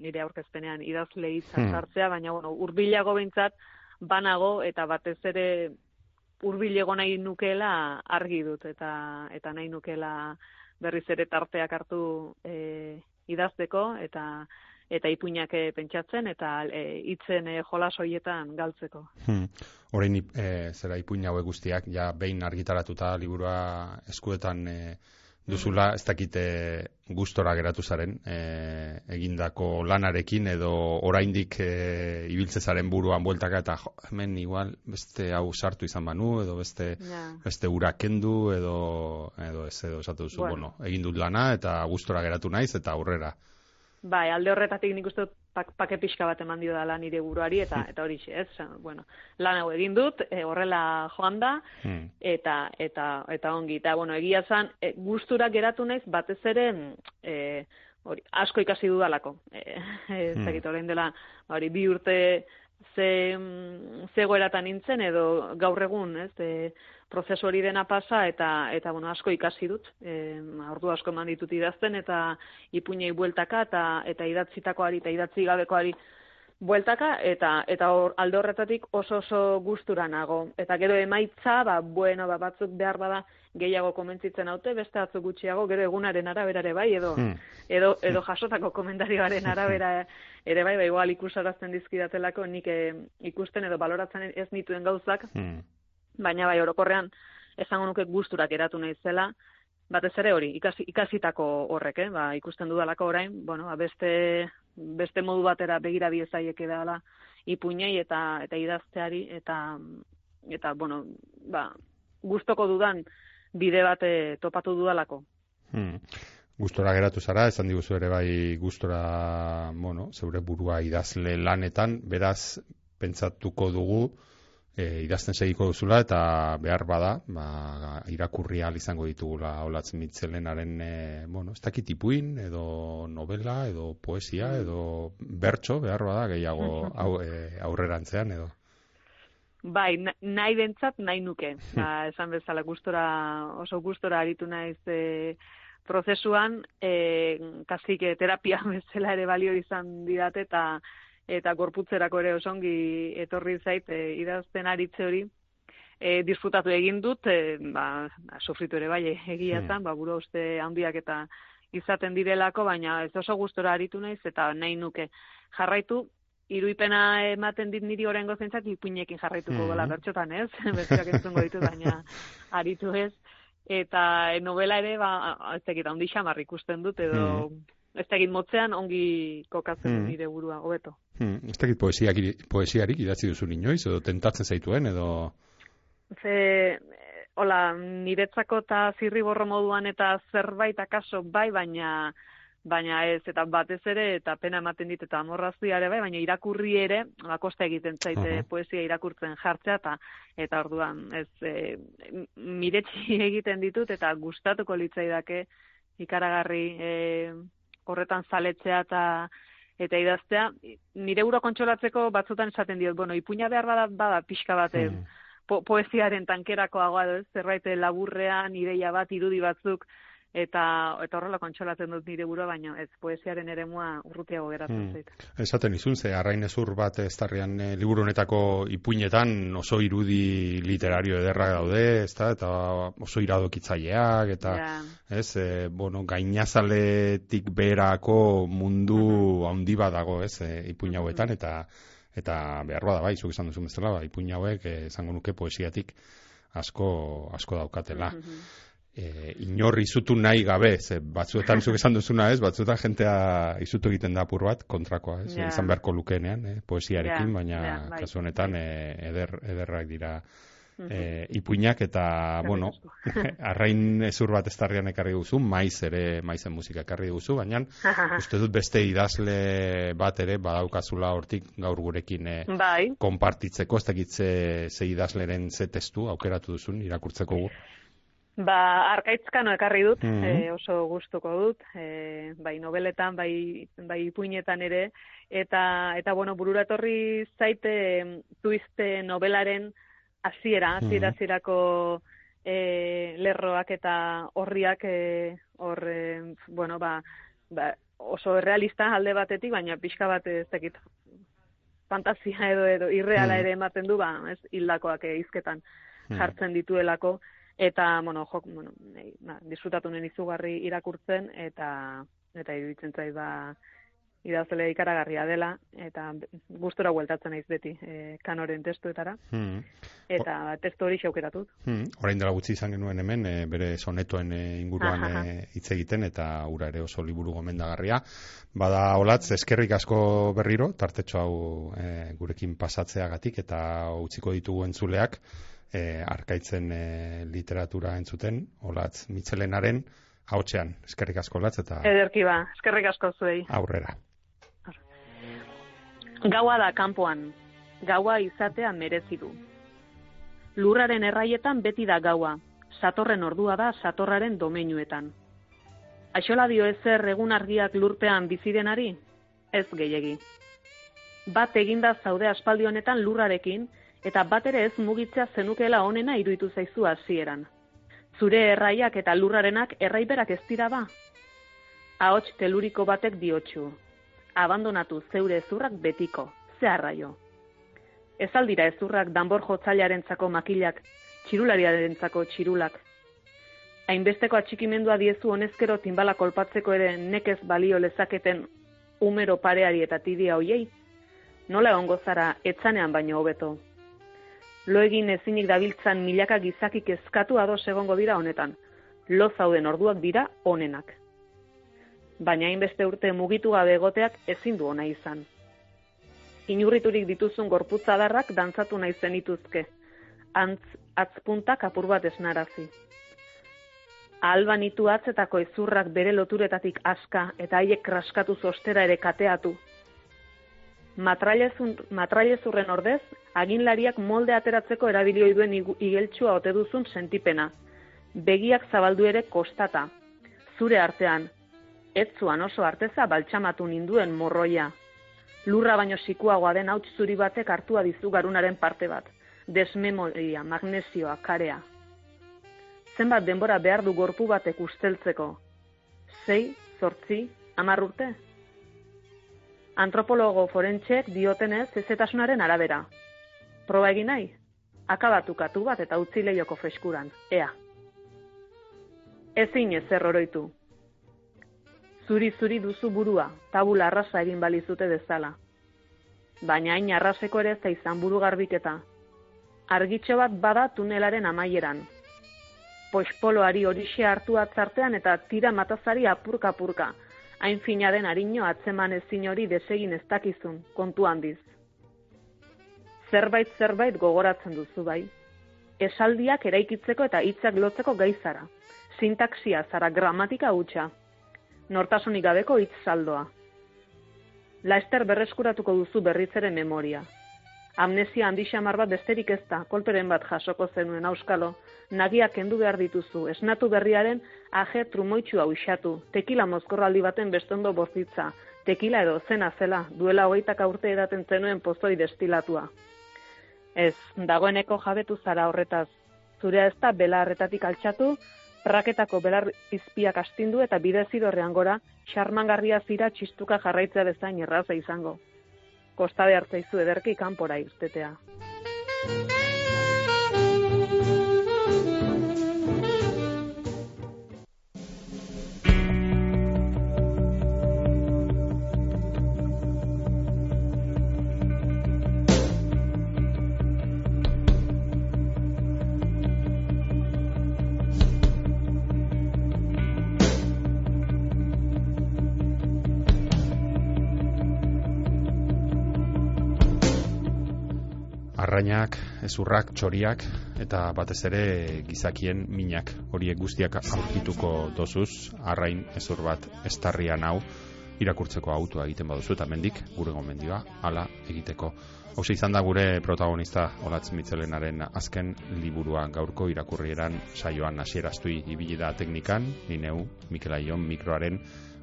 nire aurkezpenean idazle hitza Hmm. sartzea, baina bueno, hurbilago behintzat banago eta batez ere hurbilego nahi nukeela argi dut eta eta nahi nukeela berriz ere tarteak hartu e, idazteko eta eta ipuinak eh, pentsatzen eta eh, hitzen e, jolas hoietan galtzeko. Hmm. Orain e, zera ipuin hauek guztiak, ja behin argitaratuta liburua eskuetan e, duzula, ez dakite gustora geratu zaren e, egindako lanarekin edo oraindik e, ibiltze zaren buruan bueltaka eta jo, hemen igual beste hau sartu izan banu edo beste Ja. beste ura kendu edo edo ez edo esatu duzu, Bueno. bueno, egin dut lana eta gustora geratu naiz eta aurrera. Bai, alde horretatik nik uste pak, pake pixka bat eman dio dala nire buruari eta eta hori ez, bueno, lan hau egin dut, e, horrela joan da Hmm. eta eta eta ongi eta bueno, egia zan e, gustura geratu naiz batez ere e, hori asko ikasi dudalako. E, ez Hmm. dakit orain dela hori bi urte ze mm, ze egoeratan nintzen edo gaur egun, ez? E, prozesu hori dena pasa eta eta bueno, asko ikasi dut. E, ordu asko eman ditut idazten eta ipuinei bueltaka eta eta idatzitakoari eta idatzi gabekoari bueltaka eta eta hor, alde horretatik oso oso gustura nago. Eta gero emaitza, ba, bueno, ba, batzuk behar bada gehiago komentzitzen haute, beste batzuk gutxiago, gero egunaren araberare bai, edo Hmm. edo edo jasotako komentarioaren arabera ere bai, ba, igual ikusarazten dizkidatelako nik eh, ikusten edo baloratzen ez nituen gauzak, Hmm. Baina bai orokorrean esango nuke gusturak eratu naizela, batez ere hori, ikasi, ikasitako horrek, eh? ba, ikusten dudalako orain, bueno, ba, beste beste modu batera begira diezaieke dela ipuinei eta eta idazteari eta eta bueno, ba, gustoko dudan bide bat topatu dudalako. Hmm. Gustora geratu zara, esan diguzu ere bai gustora, bueno, zeure burua idazle lanetan, beraz pentsatuko dugu e, idazten segiko duzula eta behar bada, ba, irakurri ahal izango ditugula Olatz Mitzelenaren, e, bueno, ez dakit ipuin, edo novela, edo poesia, edo bertso, behar bada, gehiago au, e, aurrerantzean, edo. Bai, na- nahi bentsat nahi nuke. Ba, esan bezala gustora, oso gustora aritu naiz e, prozesuan, e, kasik e, terapia bezala ere balio izan didate eta eta gorputzerako ere osongi etorri zait e, idazten aritze hori. E, disfrutatu egin dut, e, ba, ba, sofritu ere bai egia Hmm. zan, ba, buru uste handiak eta izaten direlako, baina ez oso gustora aritu naiz eta nahi nuke jarraitu iruipena ematen dit niri orengo zentzat ipuinekin jarraituko Mhm. gola bertxotan, ez? Besteak entzungo ditu, baina aritu ez. Eta e, novela ere, ba, ez dakit, handi xamar ikusten dut, edo ez dakit motzean ongi kokatzen dut nire burua, hobeto. Hmm, ez dakit poesiak, poesiarik idatzi duzu inoiz, edo tentatzen zaituen, edo... Ze, hola, niretzako eta zirriborro moduan eta zerbait akaso bai, baina baina ez, eta batez ere, eta pena ematen dit, eta amorrazia ere bai, baina irakurri ere, ba, kosta egiten zaite Aha. poesia irakurtzen jartzea, eta, eta orduan, ez, e, miretsi egiten ditut, eta gustatuko litzaidake ikaragarri e, horretan zaletzea eta eta idaztea, nire uro kontsolatzeko batzutan esaten diot, bueno, ipuina behar bada, bada pixka bat, Hmm. po poesiaren tankerakoagoa ez, zerbait laburrean, ideia bat, irudi batzuk, eta eta horrela kontsolatzen dut nire burua, baina ez poesiaren eremua urrutiago geratzen Hmm. zait. Esaten izun, ze arrainezur bat estarrian e, liburu honetako ipuinetan oso irudi literario ederra daude, ezta? eta oso iradokitzaileak, eta Ja. ez, e, bueno, gainazaletik berako mundu handi bat dago, ez, e, ipuin hauetan, eta eta behar bada bai, zuk esan duzu bezala, ba, ipuin hauek esango nuke poesiatik asko asko daukatela. Mhm. E, inor izutu nahi gabe, ze batzuetan zuk esan duzuna ez, batzuetan jentea izutu egiten da apur bat, kontrakoa, ez, Ja. izan beharko lukeenean, eh, poesiarekin, Ja, baina ja, bai, kasu honetan bai. eh, eder, ederrak dira eh, ipuinak eta, Eskerrik bueno, arrain ezur bat estarrian ekarri duzu, maiz ere, maizen musika ekarri duzu, baina uste dut beste idazle bat ere badaukazula hortik gaur gurekin eh, bai, konpartitzeko, ez dakit ze, ze idazleren ze testu aukeratu duzun irakurtzeko gu. Ba, arkaitzkano ekarri dut, Mhm. eh, oso gustuko dut, eh, bai nobeletan, bai, bai ipuinetan ere, eta, eta bueno, burura etorri zaite em, tuiste nobelaren hasiera, hasiera Mhm. hasierako eh, lerroak eta horriak hor, eh, bueno, ba, ba, oso realista alde batetik, baina pixka bat ez dakit fantasia edo edo irreala Mhm. ere ematen du, ba, ez hildakoak hizketan Mhm. jartzen dituelako eta bueno, jok, bueno, nahi, ba, disfrutatu nuen izugarri irakurtzen eta eta iruditzen zait ba idazle ikaragarria dela eta gustora bueltatzen naiz beti e, kanoren testuetara Hmm. eta testu hori xaukeratut. Hmm, orain dela gutxi izan genuen hemen, e, bere sonetoen e, inguruan e, hitz egiten eta ura ere oso liburu gomendagarria. Bada olatz, eskerrik asko berriro, tartetxo hau e, gurekin pasatzeagatik eta utziko ditugu entzuleak e, arkaitzen e, literatura entzuten, olatz mitzelenaren hautzean. Eskerrik asko olatz eta Ederki ba, eskerrik asko zuei. aurrera. Gaua da kanpoan. Gaua izatea merezi du. Lurraren erraietan beti da gaua. Satorren ordua da satorraren domeinuetan. Aixola dio ezer egun argiak lurpean bizidenari? Ez gehiegi. Bat eginda zaude aspaldi honetan lurrarekin, eta bat ere ez mugitzea zenukela onena iruditu zaizu hasieran. Zure erraiak eta lurrarenak erraiberak ez dira ba? Ahots teluriko batek diotxu, abandonatu zeure ezurrak betiko, ze arraio. Ez aldira ezurrak danbor jotzailearentzako makilak, txirulariarentzako txirulak. Hainbesteko atxikimendua diezu honezkero timbala kolpatzeko ere nekez balio lezaketen umero pareari eta tidia hoiei? Nola egongo zara etzanean baino hobeto? Lo egin ezinik dabiltzan milaka gizakik eskatu ados egongo dira honetan. Lo zauden orduak dira onenak. baina hainbeste urte mugitu gabe egoteak ezin du ona izan. Inurriturik dituzun gorputzadarrak dantzatu nahi zenituzke, antz, atzpuntak apur bat esnarazi. Alban itu atzetako ezurrak bere loturetatik aska eta haiek kraskatu ostera ere kateatu. Matrailezun- Matrailezurren ordez, aginlariak molde ateratzeko erabilioi duen igeltsua ote duzun sentipena. Begiak zabaldu ere kostata. Zure artean, etzuan oso arteza baltsamatu ninduen morroia. Lurra baino sikuagoa den hauts zuri batek hartua dizu garunaren parte bat. Desmemoria, magnesioa, karea. Zenbat denbora behar du gorpu batek usteltzeko? Sei, zortzi, hamar urte? Antropologo forentxek diotenez ezetasunaren arabera. Proba egin nahi? Akabatu katu bat eta utzi leioko freskuran, ea. Ezin ezer oroitu. Zuri-zuri duzu burua, tabula arrasa egin balizute dezala. Baina hain arraseko ere ez izan buru garbiketa. Argitxo bat bada tunelaren amaieran. Poxpoloari horixe hartu atzartean eta tira matazari apurka-apurka. Hain fina den harino atzeman ezin hori desegin ez dakizun, kontu handiz. Zerbait zerbait gogoratzen duzu bai. Esaldiak eraikitzeko eta hitzak lotzeko gai zara. Sintaksia zara gramatika hutsa. Nortasunik gabeko hitz saldoa. Laester berreskuratuko duzu berriz ere memoria. Amnesia handi xamar bat besterik ez da, kolperen bat jasoko zenuen auskalo, nagiak kendu behar dituzu, esnatu berriaren aje trumoitxua uixatu, tekila mozkorraldi baten bestondo bozitza, tekila edo zena zela, duela hogeitak aurte edaten zenuen pozoi destilatua. Ez, dagoeneko jabetu zara horretaz, zurea ez da belarretatik altxatu, praketako belar izpiak astindu eta bidezidorrean gora, xarmangarria zira txistuka jarraitzea bezain erraza izango. Kostabe hartzaizu ederki kanpora irtetea. Arrainak, ezurrak, txoriak eta batez ere gizakien minak horiek guztiak aurkituko dozuz, arrain ezur bat estarrian hau irakurtzeko autua egiten baduzu eta mendik gure gomendioa hala egiteko. Hau izan da gure protagonista Olatz Mitzelenaren azken liburua. Gaurko irakurrieran saioan hasieraztui ibili da teknikan, ni neu Mikel Aion mikroaren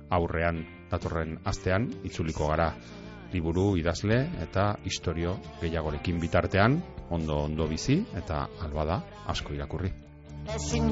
aurrean datorren astean itzuliko gara liburu idazle eta istorio gehiagorekin bitartean ondo ondo bizi eta albada asko irakurri. Ezin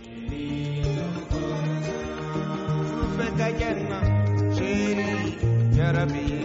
Yeah, that'd be